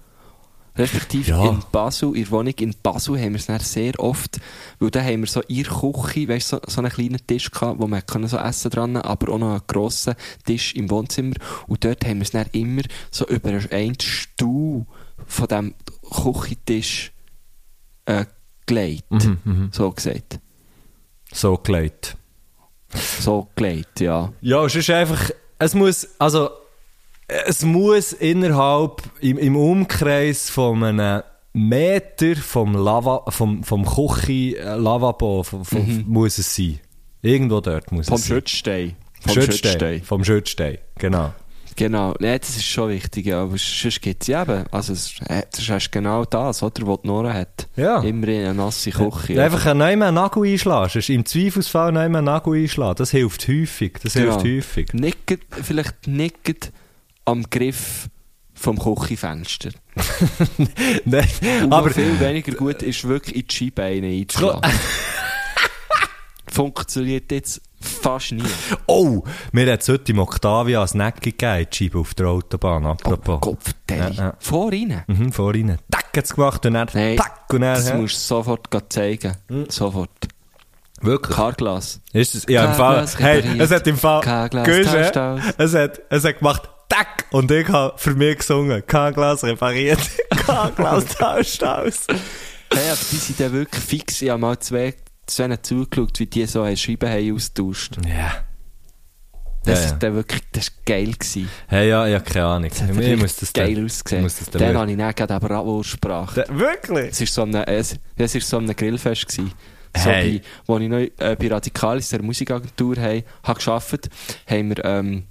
Respektive Ja. in Basel, in der Wohnung in Basel haben wir es sehr oft, weil da haben wir so in der Küche, weißt, so, so einen kleinen Tisch gehabt, wo man können so essen dran, aber auch noch einen grossen Tisch im Wohnzimmer. Und dort haben wir es dann immer so über einen Stuhl von diesem Küchentisch äh, gelegt. Mhm, mhm. So gesagt. So gelegt. So gelegt, ja. Ja, es ist einfach, es muss, also, es muss innerhalb, im, im Umkreis von einem Meter vom Lava, vom, vom Küche, äh, Lavabo, vom, vom, muss es sein. Irgendwo dort muss Vom es sein. Schützstein. Vom Schützstein. Schützstein. Vom Schützstein, genau. Genau. Nee, das ist schon wichtig, ja. Aber sonst gibt es ja eben. Also, es, äh, das ist genau das, oder? Was die Nora hat. Ja. Immer in eine nasse Küche. Ja. Einfach einen neuen Nagel einschlagen. Sonst Im Zweifelsfall einen neuen Nagel einschlagen. Das hilft häufig. Das hilft häufig. Nicht, vielleicht nicht am Griff vom Küchenfenster. Nein, aber viel weniger gut ist wirklich in die Scheibeine einzuschlagen. Funktioniert jetzt fast nie. Oh, mir hat es heute im Octavia ein Snack gegeben, die Scheibe auf der Autobahn, apropos. Oh, Kopfdeli. Ja, ja. Vorhin. Mhm, vorhin. Tack hat's gemacht und dann Nein, tack und dann, das hä? musst du sofort zeigen. Sofort. Wirklich? Carglass. Ist es, ja, im Fall, hey, es hat im Fall, aus. es hat, es hat gemacht, tack, und ich habe für mich gesungen, K-Glas repariert, K-Glas tauscht aus. Hey, aber die sind dann wirklich fix. Ich habe mal zwei, zwei zugeschaut, wie die so eine Scheibe haben austauscht. Ja. Das Ja, ja. ist dann wirklich, das war geil gewesen. Hey, ja, ja, keine Ahnung. Das hat Ich muss das geil dann- ausgesehen. ich muss das dann wirklich- habe ich dann gerade eine Bratwurstsprache. Da- Wirklich? Es war so eine, es, es ist so ein Grillfest gewesen. So Hey. bei, wo ich noch äh, bei Radikalis, der Musikagentur, hei- habe gearbeitet, haben wir, ähm,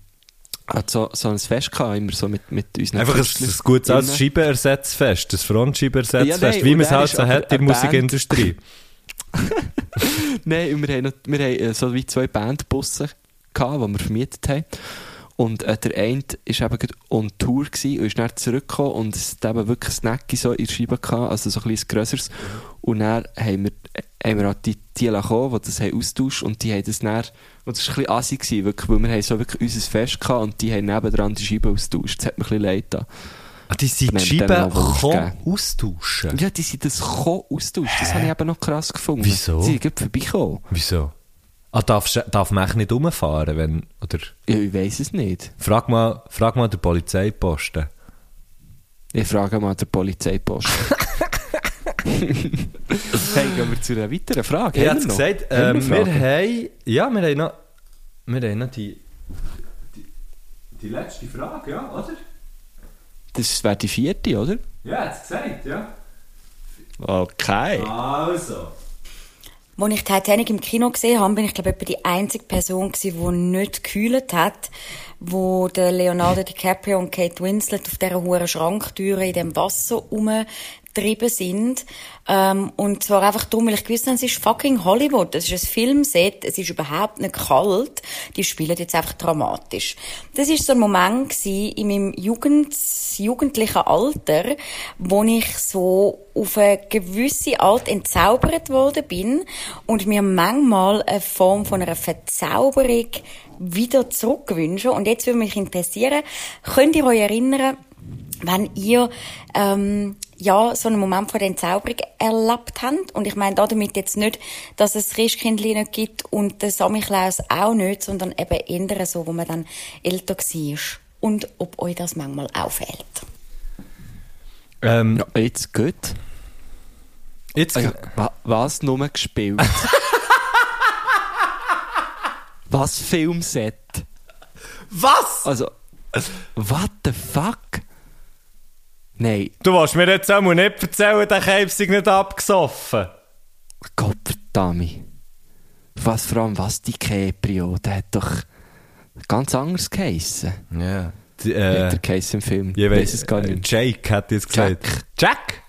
hat so, so ein Fest gehabt, immer so mit, mit unseren Einfach ein, ein gutes innen. als Scheibenersatzfest, ein Frontscheibenersatzfest, Ja, nein, wie man es halt so hat in der Musikindustrie. Nein, und wir haben, noch, wir haben äh, so wie zwei Bandbusse gehabt, die wir vermietet haben. Und äh, der eine war eben on Tour gewesen und ist dann zurückgekommen und es hat eben wirklich ein Snacki so in der Scheibe gehabt, also so ein bisschen grösseres. Und dann haben wir, äh, haben wir auch die, die gekommen, die das haben austauscht und die haben das dann, und das war ein bisschen assi gewesen, wirklich, weil wir haben so wirklich unser Fest gehabt und die haben nebendran die Scheibe austauscht. Das hat mir ein bisschen leid da. Ah, die sind die Scheiben austauschen. Ja, die sind das austauscht. Das habe ich eben noch krass gefunden. Wieso? Die sind gerade vorbeigekommen. Wieso? Ah, darfst, darf man nicht rumfahren, wenn, oder? Ja, ich weiss es nicht. Frag mal, frag mal den Polizeiposten. Ich frage mal den Polizeipost. hey, gehen wir zu einer weiteren Frage. Ich noch? gesagt, Haben ähm, wir wir haben, ja, wir haben noch, wir haben noch die, die, die letzte Frage, ja, oder? Das wäre die vierte, oder? Ja, hat's gesagt, ja. Okay. Also. Als ich Titanic im Kino gesehen habe, bin ich, glaube ich, die einzige Person gewesen, die nicht gekühlt hat, wo Leonardo DiCaprio und Kate Winslet auf dieser hohen Schranktüre in dem Wasser rumgetrieben sind. Ähm, und zwar einfach darum, weil ich gewusst habe, es ist fucking Hollywood. Es ist ein Filmset, es ist überhaupt nicht kalt. Die spielen jetzt einfach dramatisch. Das ist so ein Moment gewesen in meinem Jugend, jugendlichen Alter, wo ich so auf eine gewisse Art entzaubert worden bin und mir manchmal eine Form von einer Verzauberung wieder zurückwünschen. Und jetzt würde mich interessieren, könnt ihr euch erinnern, wenn ihr ähm, ja so einen Moment von der Entzauberung erlebt habt? Und ich meine damit jetzt nicht, dass es Christkindli nicht gibt und der Samichlaus auch nicht, sondern eben eher so, wo man dann älter war. Und ob euch das manchmal auffällt. Ähm, Ja, jetzt gut. Jetzt, Also, wa was nur gespielt? was Filmset? was? Also, what the fuck? Nein, Du willst mir jetzt auch nicht erzählen, der Keim sei nicht abgesoffen. Gott verdammt. Was vor allem, was die Caprio, der hat doch ganz anders geheissen. Ja. Die, äh, der geheissen im Film? ich weiß es gar nicht. Jake hat jetzt Jack. gesagt. Jack?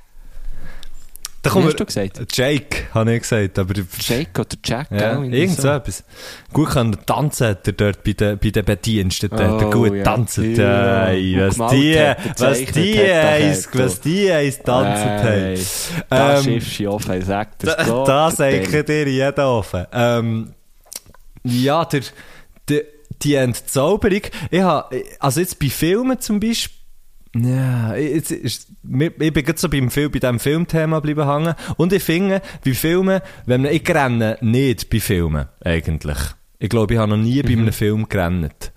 Da Wie hast du gesagt? Jake, habe ich gesagt. Aber Jake oder Jack? Ja, irgendwie irgend so etwas. Gut kann tanzen, hat er dort bei den, bei den Bediensteten. Oh, gut ja. tanzen. Ja. Ey, was die, was die eins, was die eins tanzen Ey, haben. Da Ähm, schiffst du auf, er sagt das. Da, Gott da verdammt. sagt dir jeder offen. Ähm, ja, der, der, die Entzauberung, ich hab, also jetzt bei Filmen zum Beispiel, ja, jetzt ist, mir- ich bin gerade so beim Film, bei diesem Filmthema bleiben hängen. Und ich finde, bei Filmen, wenn man, ich renne nicht bei Filmen, eigentlich. Ich glaube, ich habe noch nie bei Mhm. einem Film gerannt.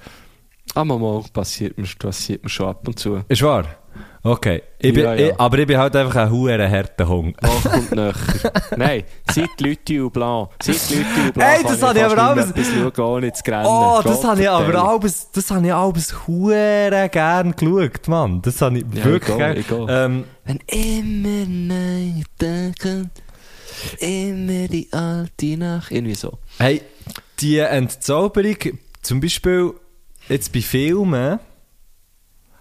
Ah, mal, passiert mir, passiert mir schon ab und zu. Ist wahr? Okay. Ich bin, Ja, ja. Ich, aber ich bin halt einfach ein huere harter Hund. Mach kommt näher. Nein, seit Leute und Blanc. Seit Leute und Blanc. Hey, das habe ich aber alles- nicht mehr etwas schauen, ohne zu rennen. Oh, das Gott habe ich aber alles, das habe ich alles hure gern geschaut, Mann. Das habe ich Ja, wirklich gern. Ähm, Wenn immer neue Tage immer die alte Nacht. Irgendwie so. hey, die Entzauberung, zum Beispiel jetzt bei Filmen,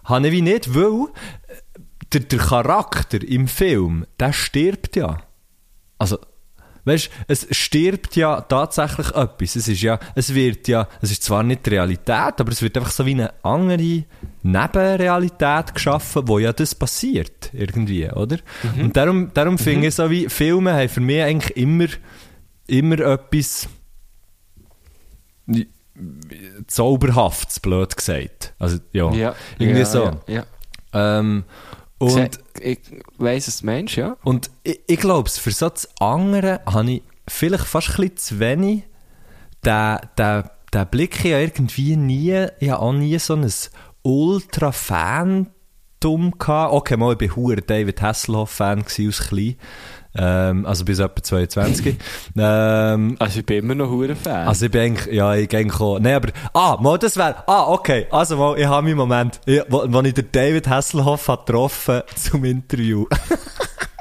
habe ich wie nicht, weil der, der Charakter im Film, der stirbt ja. Also, weißt es stirbt ja tatsächlich etwas. Es ist ja, es wird ja, es ist zwar nicht die Realität, aber es wird einfach so wie eine andere Nebenrealität geschaffen, wo ja das passiert, irgendwie, oder? Und darum, darum finde ich so wie, Filme haben für mich eigentlich immer, immer etwas, Zauberhaftes, blöd gesagt. Also, ja. Ja, Irgendwie ja, so. Ja, ja. Ähm, und, ich weiss es, Mensch, ja. und ich, ich glaube, für so das andere habe ich vielleicht fast ein bisschen zu wenig den, den, den Blick ja irgendwie nie, ich habe auch nie so ein Ultra-Fan-Dumm gehabt. Okay, mal, ich war David Hasselhoff-Fan aus klein. Ähm, also bis etwa 22. ähm, Also ich bin immer noch ein Fan. also ich bin eigentlich, ja, ich denke auch, nein, aber, ah, mal, das wäre, ah, okay, also mal, ich habe meinen Moment, ich, wo, wo ich den David Hasselhoff hat getroffen zum Interview.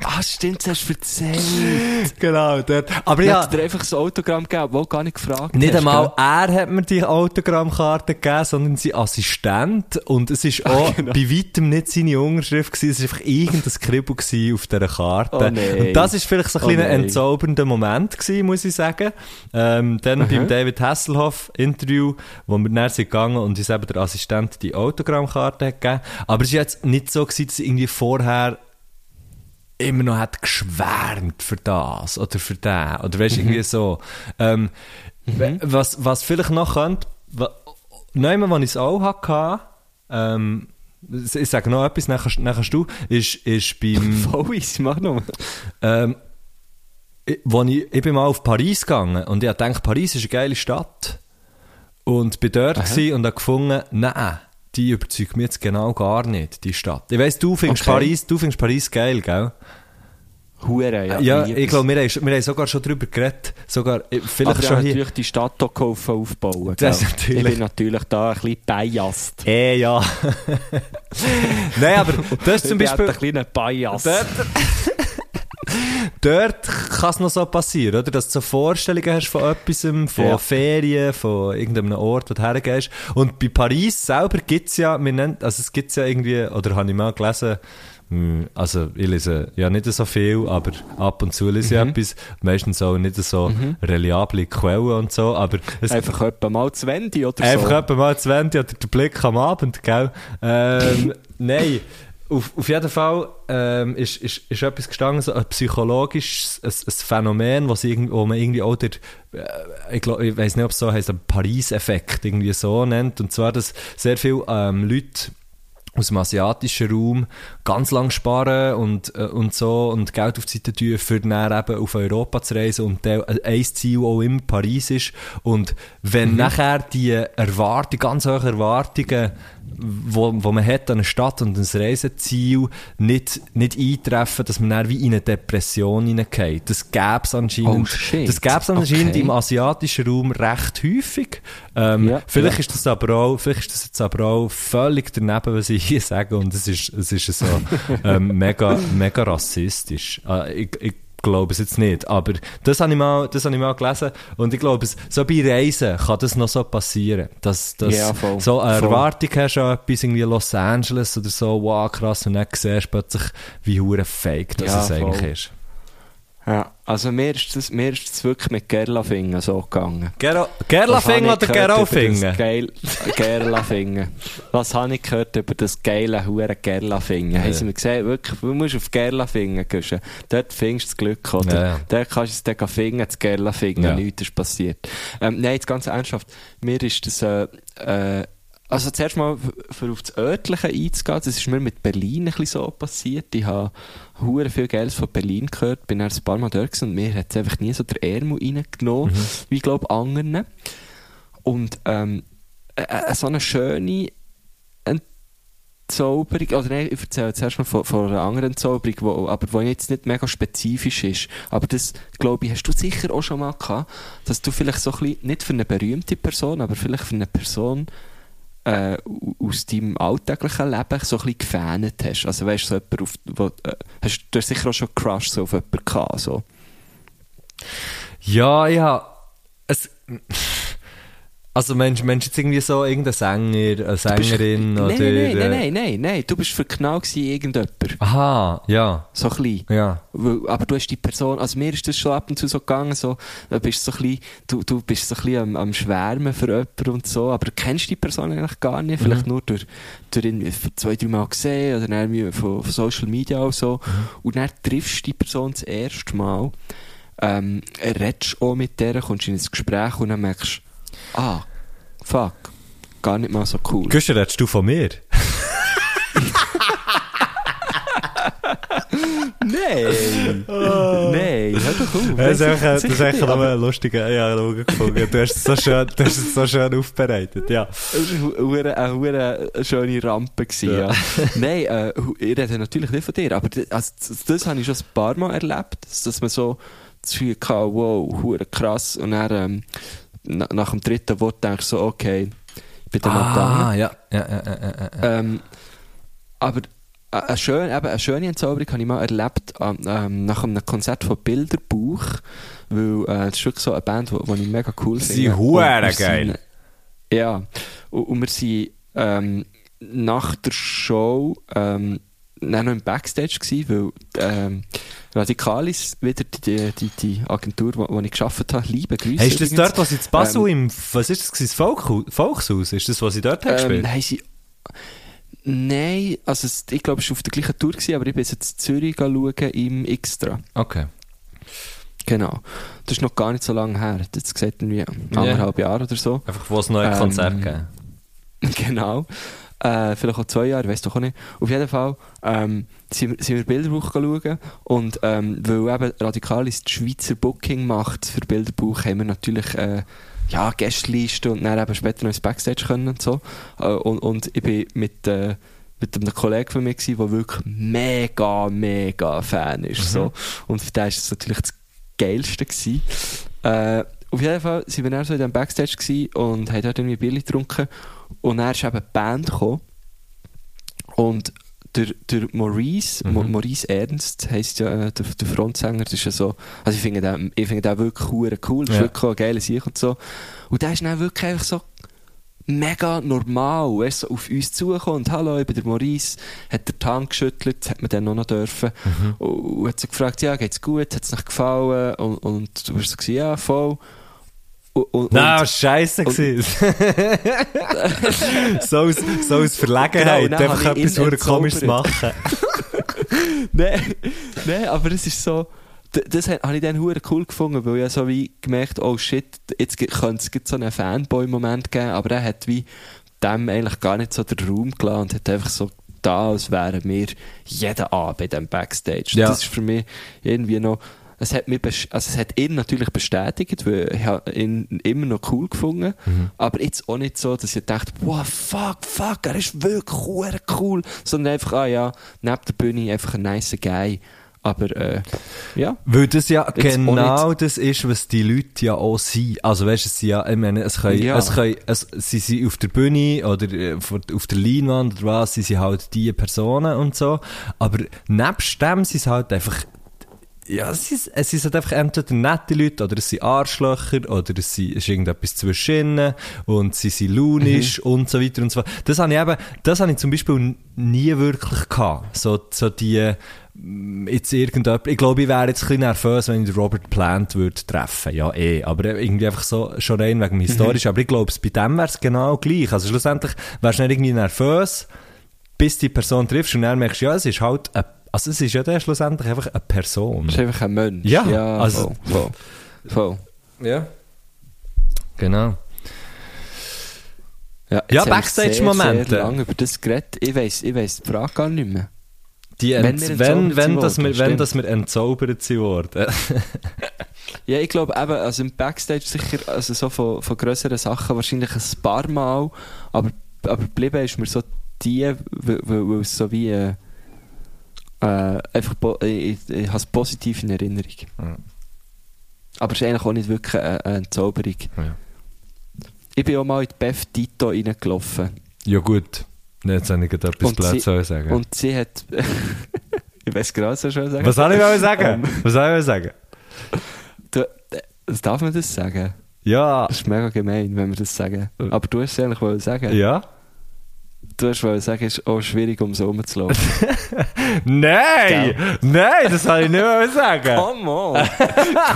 ah, stimmt, das hast du erzählt. genau, dort. Aber Ich ja, habe dir einfach ein Autogramm gegeben, wo gar nicht gefragt nicht hast, einmal gell? er hat mir die Autogrammkarte gegeben, sondern sein Assistent. Und es ist auch genau. bei weitem nicht seine Unterschrift gewesen, es war einfach irgendein Kribbel auf dieser Karte. Oh nein. Das ist vielleicht so ein Oh kleiner entzaubernder Moment gewesen, muss ich sagen. Ähm, dann beim David Hasselhoff Interview, wo wir näher sind gegangen und uns eben der Assistent die Autogrammkarte hat gegeben. Aber es ist jetzt nicht so gewesen, dass irgendwie vorher immer noch hat geschwärmt für das oder für den oder weißt Mhm. irgendwie so ähm, w- was, was vielleicht noch könnte nehmen wo ich es auch hatte ähm, ich sage noch etwas nachher, nachher du ist, ist beim Voll easy, mach noch. ähm, ich, wo ich, ich bin mal auf Paris gegangen und ich habe gedacht, Paris ist eine geile Stadt. Und bin dort und habe gefunden, nein, die überzeugt mich jetzt genau gar nicht, die Stadt. Ich weiss, du findest, Okay. Paris, du findest Paris geil, gell? Hure, ja. Ja, ich es. glaube, wir, haben- wir haben sogar schon darüber geredet. Sogar, äh, vielleicht Aber schon hier. natürlich die Stadt geholfen aufbauen. Das natürlich. Ich bin natürlich da ein bisschen biased. Eh, ja. Nein, aber das ist zum ich bin halt Beispiel... ein kleiner Bias. Dort, Dort kann es noch so passieren, oder? Dass du so Vorstellungen hast von etwas, von Ja. Ferien, von irgendeinem Ort, wo du hergehst. Und bei Paris selber gibt's ja, wir nennen, also es gibt's ja irgendwie, oder habe ich mal gelesen, also ich lese ja nicht so viel, aber ab und zu lese ich etwas, meistens auch nicht so reliable Quellen und so, aber es Einfach etwa mal 20 oder Einfach so. etwa mal 20 oder der Blick am Abend, gell? Ähm, nein, auf, auf jeden Fall ähm, ist, ist, ist etwas gestanden, so ein psychologisches ein, ein Phänomen, was irgend- wo man irgendwie auch der, äh, ich, glaub, ich weiß nicht, ob es so heißt, ein Paris-Effekt irgendwie so nennt. Und zwar, dass sehr viele ähm, Leute aus dem asiatischen Raum ganz lang sparen und, äh, und so und Geld auf die Seite tun, für dann eben auf Europa zu reisen und der, äh, ein Ziel auch immer Paris ist. Und wenn nachher die Erwartungen, ganz hohe Erwartungen, wo, wo man hat an eine Stadt und ein Reiseziel nicht, nicht eintreffen, dass man dann wie in eine Depression hineingeht. Das gäbe es anscheinend, Oh, das gäb's anscheinend Okay. im asiatischen Raum recht häufig. Ähm, Ja, vielleicht ja. ist das aber auch, vielleicht ist das jetzt aber auch völlig daneben, was ich hier sage, und es ist, es ist so ähm, mega, mega rassistisch. Äh, ich, ich glaube es jetzt nicht, aber das habe ich mal, das habe ich mal gelesen, und ich glaube, so bei Reisen kann das noch so passieren, dass, dass voll. so eine Voll. Erwartung hast an etwas, irgendwie Los Angeles oder so, wow, krass, und dann siehst du plötzlich, wie hure fake das Ja, es eigentlich voll. ist. Ja, also mir ist das, mir ist das wirklich mit Gerlafingen so gegangen. Gero, Was Gerlafing habe ich oder Geil, Gerlafingen. Was habe ich gehört über das geile Hure Gerlafingen? Haben sie mir gesagt, wirklich, du musst auf Gerlafingen gehen. Dort findest du das Glück, oder? Ja, ja. Dort kannst du es dann finden, das Gerlafingen. Ja. Nichts ist passiert. Ähm, nein, jetzt ganz ernsthaft. Mir ist das, äh, äh, also zuerst mal für auf das Örtliche einzugehen, das ist mir mit Berlin ein bisschen so passiert. Ich habe hure viel Geld von Berlin gehört, bin dann ein paar Mal dort und mir hat es einfach nie so der Ärmel reingenommen, wie ich glaube anderen. Und ähm, äh, äh, so eine schöne Entzauberung, oder nein, ich erzähle zuerst mal von, von einer anderen Entzauberung, wo, aber die jetzt nicht mega spezifisch ist. Aber das, glaube ich, hast du sicher auch schon mal gehabt, dass du vielleicht so ein bisschen, nicht für eine berühmte Person, aber vielleicht für eine Person äh, aus deinem alltäglichen Leben so ein bisschen gefähnet hast. Also weißt so jemand auf, wo, äh, hast, du hast sicher auch schon Crush so auf jemanden gehabt, so. Ja, ja. Es, also, Mensch, Mensch, jetzt irgendwie so irgendein Sänger, eine Sängerin nein, oder. nein, nein, äh, nein, nein, nein, du bist verknallt gewesen in irgendjemand. Aha, ja, So ein bisschen. ja. Aber du hast die Person, also mir ist das schon ab und zu so gegangen, so, du bist so ein bisschen, du, du bist so ein bisschen am, am Schwärmen für jemanden und so, aber du kennst die Person eigentlich gar nicht, vielleicht nur durch, durch irgendwie zwei, drei Mal gesehen oder dann irgendwie von, von Social Media oder so. Und dann triffst du die Person das erste Mal, ähm, redest auch mit der, kommst in ein Gespräch und dann merkst du, ah, fuck, gar nicht mal so cool. Güscher, redest du von mir? Nein! Nein, hör doch auf. Das ist einfach, das ist einfach ein lustiger, ja, gefunden. Du hast es so schön, du hast es so schön aufbereitet, ja. Es war eine, eine, schöne Rampe. Gewesen, ja. Nein, äh, ich rede natürlich nicht von dir, aber das, also, das, das habe ich schon ein paar Mal erlebt, dass, man so das Gefühl hatte, wow, krass. Und dann ähm, na, nach dem dritten Wort denkst du so, okay, ich bin dann gegangen. Ah, ja, ja, ja, ja, ja. Ähm, aber äh, eine schöne, eben, eine schöne Entzauberung habe ich mal erlebt ähm, nach einem Konzert von Bilderbuch, weil äh, das ist wirklich so eine Band, die ich mega cool Sie finde. Und wir geil. sind- Ja, und, und wir sind ähm, nach der Show ähm, dann noch im Backstage gewesen, weil ähm, Radikalis, wieder die, die, die Agentur, wo, wo ich gearbeitet habe, liebe Grüße. Hast du das übrigens. dort, was jetzt Basel im, was ist das, das Volk, Volkshaus? Ist das, was sie dort haben gespielt? Ähm, haben sie... Nein, also ich glaube, es war auf der gleichen Tour, gewesen, aber ich bin jetzt in Zürich schauen im Extra. Okay. Genau. Das ist noch gar nicht so lange her. Das gesagt irgendwie anderthalb Jahre oder so. Einfach, wo es ein Ähm, Konzert gegeben genau. Äh, vielleicht auch zwei Jahre, ich weiß doch auch nicht. Auf jeden Fall ähm, sind, wir- sind wir Bilderbuch schauen und ähm, weil eben Radikalis die Schweizer Booking macht für Bilderbuch, haben wir natürlich äh, ja, Gästeliste und dann eben später noch ins Backstage können und so. Äh, und, und ich bin mit, äh, mit einem Kollegen von mir gewesen, der wirklich mega, mega Fan ist. So. Und für den war es natürlich das Geilste. Gewesen. Äh, auf jeden Fall sind wir dann so in diesem Backstage und haben dort irgendwie Bier getrunken. Und dann ist eben die Band gekommen. Und der, der Maurice, Mo- Maurice Ernst heisst ja äh, der, der Frontsänger, das ist ja so, also ich finde den, ich finde den wirklich cool, das ist Ja. wirklich ein geiler Sieg und so. Und der ist dann wirklich einfach so mega normal, du, so auf uns und hallo, ich bin der Maurice, hat der Hand geschüttelt, hat man dann noch, noch dürfen und hat so gefragt, ja, geht's gut, hat's nicht gefallen und, und du so gewesen, ja, voll. Und, was scheiße gewesen. so, aus, so aus Verlegenheit, Genau, einfach etwas hure komisches machen. Nein, nein, aber es ist so. Das ha- habe ich dann hure cool gefunden, weil ich so wie gemerkt, oh shit, jetzt könnte es so einen Fanboy-Moment geben, aber er hat wie dem eigentlich gar nicht so den Raum gelassen und hat einfach so da, als wären wir jeden Abend diesem Backstage. Ja. Das ist für mich irgendwie noch, es hat, mich also es hat ihn natürlich bestätigt, weil ich ihn immer noch cool gefunden, Mhm. aber jetzt auch nicht so, dass ich dachte, wow, fuck, fuck, er ist wirklich cool, sondern einfach, ah ja, neben der Bühne einfach ein nice Guy. Aber, äh, ja. Weil das ja Jetzt genau das ist, was die Leute ja auch sind. Also weißt du, es sind ja, ich meine, es können, Ja. es können, es, sie sind auf der Bühne oder äh, auf der Leinwand oder was, sie sind halt die Personen und so. Aber nebst dem sind es halt einfach, ja, es ist, es sind halt einfach entweder nette Leute oder es sind Arschlöcher oder es, ist irgendetwas zwischen ihnen und sie sind launisch und so weiter und so fort. Das habe ich eben, das habe ich zum Beispiel nie wirklich gehabt. So, so die, mm, jetzt irgendjemand, ich glaube, ich wäre jetzt ein bisschen nervös, wenn ich Robert Plant würde treffen. Ja, eh. Aber irgendwie einfach so, schon rein wegen dem Historischen. Aber ich glaube, bei dem wäre es genau gleich. Also schlussendlich wärst du nicht irgendwie nervös, bis die Person triffst und dann merkst du, ja, es ist halt eine, also es ist ja dann schlussendlich einfach eine Person. Das ist einfach ein Mensch. Ja, also- voll. voll. voll. Ja. Genau. Ja, Ja, Backstage-Momente. sehr, sehr lange über das geredet. Ich weiss, ich weiss die Frage gar nicht mehr. Die Wenn wir wenn, wenn, dass wir, wenn dass wir entzaubert sind worden. Ja, ich glaube eben, also im Backstage sicher, also so von, von grösseren Sachen wahrscheinlich ein paar Mal, aber, aber geblieben ist mir so die, weil es so wie, äh, äh, einfach, ich, ich, ich habe es positiv in Erinnerung. Ja. Aber es ist eigentlich auch nicht wirklich eine, eine Entzauberung. Ja. Ich bin auch mal in die Beth Tito reingelaufen. ja gut. Jetzt habe ich etwas Und sie- sagen. Und sie hat, ich weiß gerade, was ich sagen Was soll ich sagen? Was soll ich wollen sagen? Du, äh, darf man das sagen? Ja. Das ist mega gemein, wenn wir das sagen. Aber du hast es eigentlich wollen sagen. Ja? Du hast wollen sagen, es ist auch schwierig, um so rumzulaufen. Nein! Nein, das soll ich nicht wollen sagen. Come on!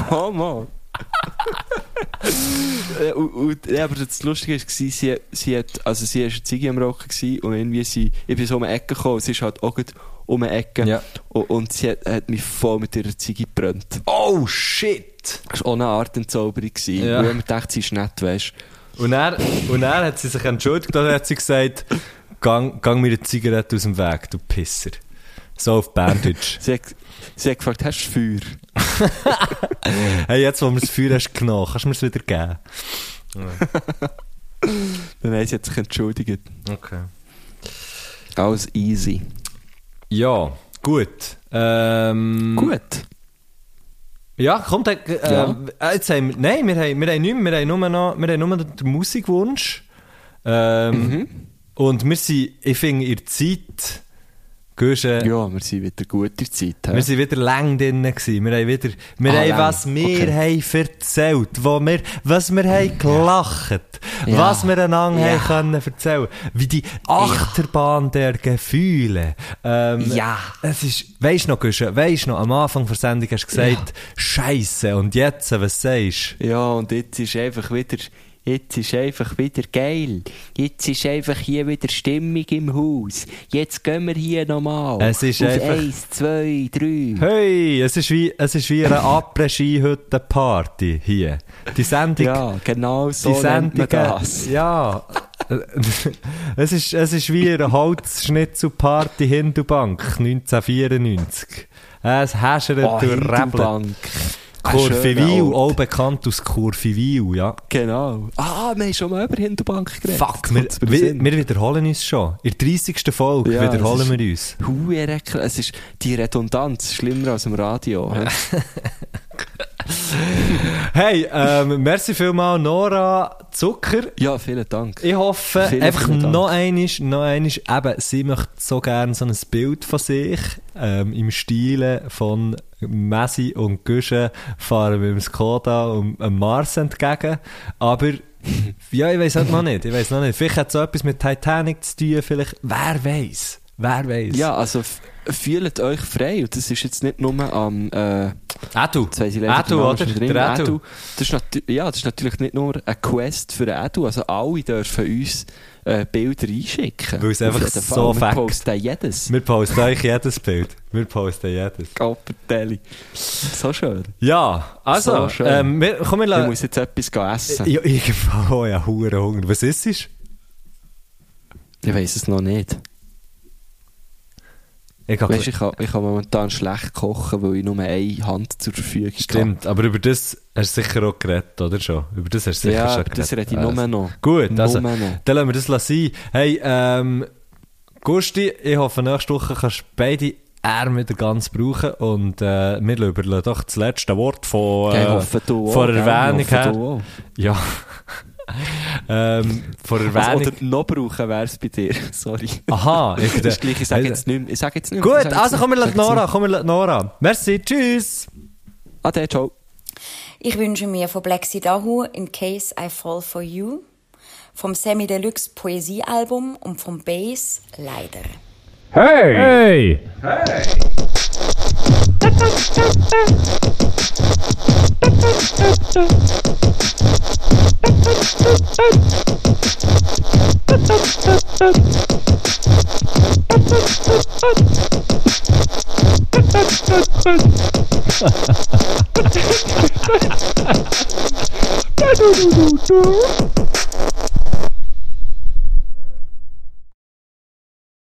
Come on! Äh, und, und, ja, aber das Lustige war, sie, sie hat, also sie war eine Ziege am Rocken und irgendwie sie, ich bin so um eine Ecke gekommen, sie ist halt auch um eine Ecke Ja. und, und sie hat, hat mich voll mit ihrer Ziege gebrannt. Oh shit! Das war auch eine Art Entzauberung. Ja. Und ich gedacht, sie ist nett, weißt Und er, und er hat sie sich entschuldigt und hat sie gesagt, gang, gang mir eine Zigarette aus dem Weg, du Pisser. So auf Bandage. Sie hat, sie hat gefragt, hast du Feuer? hey, jetzt, wo wir das Feuer hast genommen, kannst du mir es wieder geben? Nein, sie hat sich entschuldigt. Okay. Alles easy. Ja, gut. Ähm, Gut. Ja, kommt, äh, Ja. äh, jetzt haben wir, nein, wir haben, wir haben nichts, wir haben nur noch, wir haben nur den Musikwunsch. Ähm, Mhm. Und wir sind, ich finde, in der Zeit, Guschen, Ja, wir sind wieder gut in der Zeit. hä? wir sind wieder lang drin gewesen. Wir haben wieder, wir Ah, haben, lang. was wir Okay. haben erzählt, wo wir, was wir haben gelacht, Ja. was wir einander Ja. haben können erzählen. Wie die Achterbahn der Gefühle. Ähm, Ja. Es ist, weisst noch, Guschen, weisst noch, am Anfang der Sendung hast du gesagt, Scheisse, und jetzt, was sagst du? Ja, und jetzt ist einfach wieder, jetzt ist einfach wieder geil. Jetzt ist einfach hier wieder Stimmung im Haus. Jetzt gehen wir hier nochmal. Es ist Auf einfach- eins, zwei, drei. Hey, es ist wie, es ist wie eine Après-Ski-Hütte-Party hier. Die Sendung, Ja, genau so die Sendung, das. ja. es ist, es ist wie eine Holzschnitzelparty Hindubank 1994. Es häschert Oh, durch Rebel. Kurvivil, auch bekannt aus Kurvivil, ja. Genau. Ah, wir haben schon mal über Hinterbank geredet. Fuck, wir, wir, wir wiederholen uns schon. In der 30. Folge Ja, wiederholen es ist- wir uns. Hure kr- Es ist die Redundanz schlimmer als im Radio. hä? Hey, ähm, merci vielmal Nora Zucker. Ja, vielen Dank. Ich hoffe, Vielen, einfach vielen noch einiges, noch einiges, eben, sie möchte so gerne so ein Bild von sich, ähm, im Stile von Messi und Güsche fahren mit dem Skoda und dem Mars entgegen, aber ja, ich weiß halt noch nicht, ich weiß noch nicht, vielleicht hat es so etwas mit Titanic zu tun, vielleicht, wer weiß, wer weiß. Ja, also fühlt euch frei. Und das ist jetzt nicht nur am, äh, Edu, jetzt weiss ich leider den Edu, oder? drin, Der Edu. Edu. Das ist, ja, das ist natürlich nicht nur eine Quest für Edu. Also alle dürfen uns äh, Bilder einschicken. Weil es einfach so Wir posten jedes. Wir posten euch jedes Bild, wir posten jedes. Goppertelli. So schön. Ja, also, So schön. ähm, wir, komm, wir Ich muss jetzt etwas essen. Ja, irgendwann, oh ja, Hunger. Was ist es? Ich weiß es noch nicht. Ich hab, Weißt, ich, kann, ich kann momentan schlecht kochen, weil ich nur eine Hand zur Verfügung Stimmt, aber über das hast du sicher auch geredet, oder schon? Über das hast du sicher Ja, schon geredet. das rede ich Also, nur noch. Gut, also, noch. dann lassen wir das sein. Hey, ähm, Gusti, ich hoffe, nächste Woche kannst du beide Arme wieder ganz brauchen und äh, wir überlassen doch das letzte Wort von, Ja, äh, hoffe, du auch, von Erwähnung hoffe, her. Ja. Ähm, von Also, Erwähnung. oder noch brauchen wäre es bei dir. Sorry. Aha, ich, Das ist gleich, ich sage jetzt nicht mehr. Ich sage jetzt nicht mehr. Gut, also komm, wir lassen Nora, komm, wir lassen Nora. Merci, tschüss. Ade, ciao. Ich wünsche mir von Black Sidahu In Case I Fall For You, vom Semi Deluxe Poesiealbum und vom Bass Leider. Hey! Hey! do do do do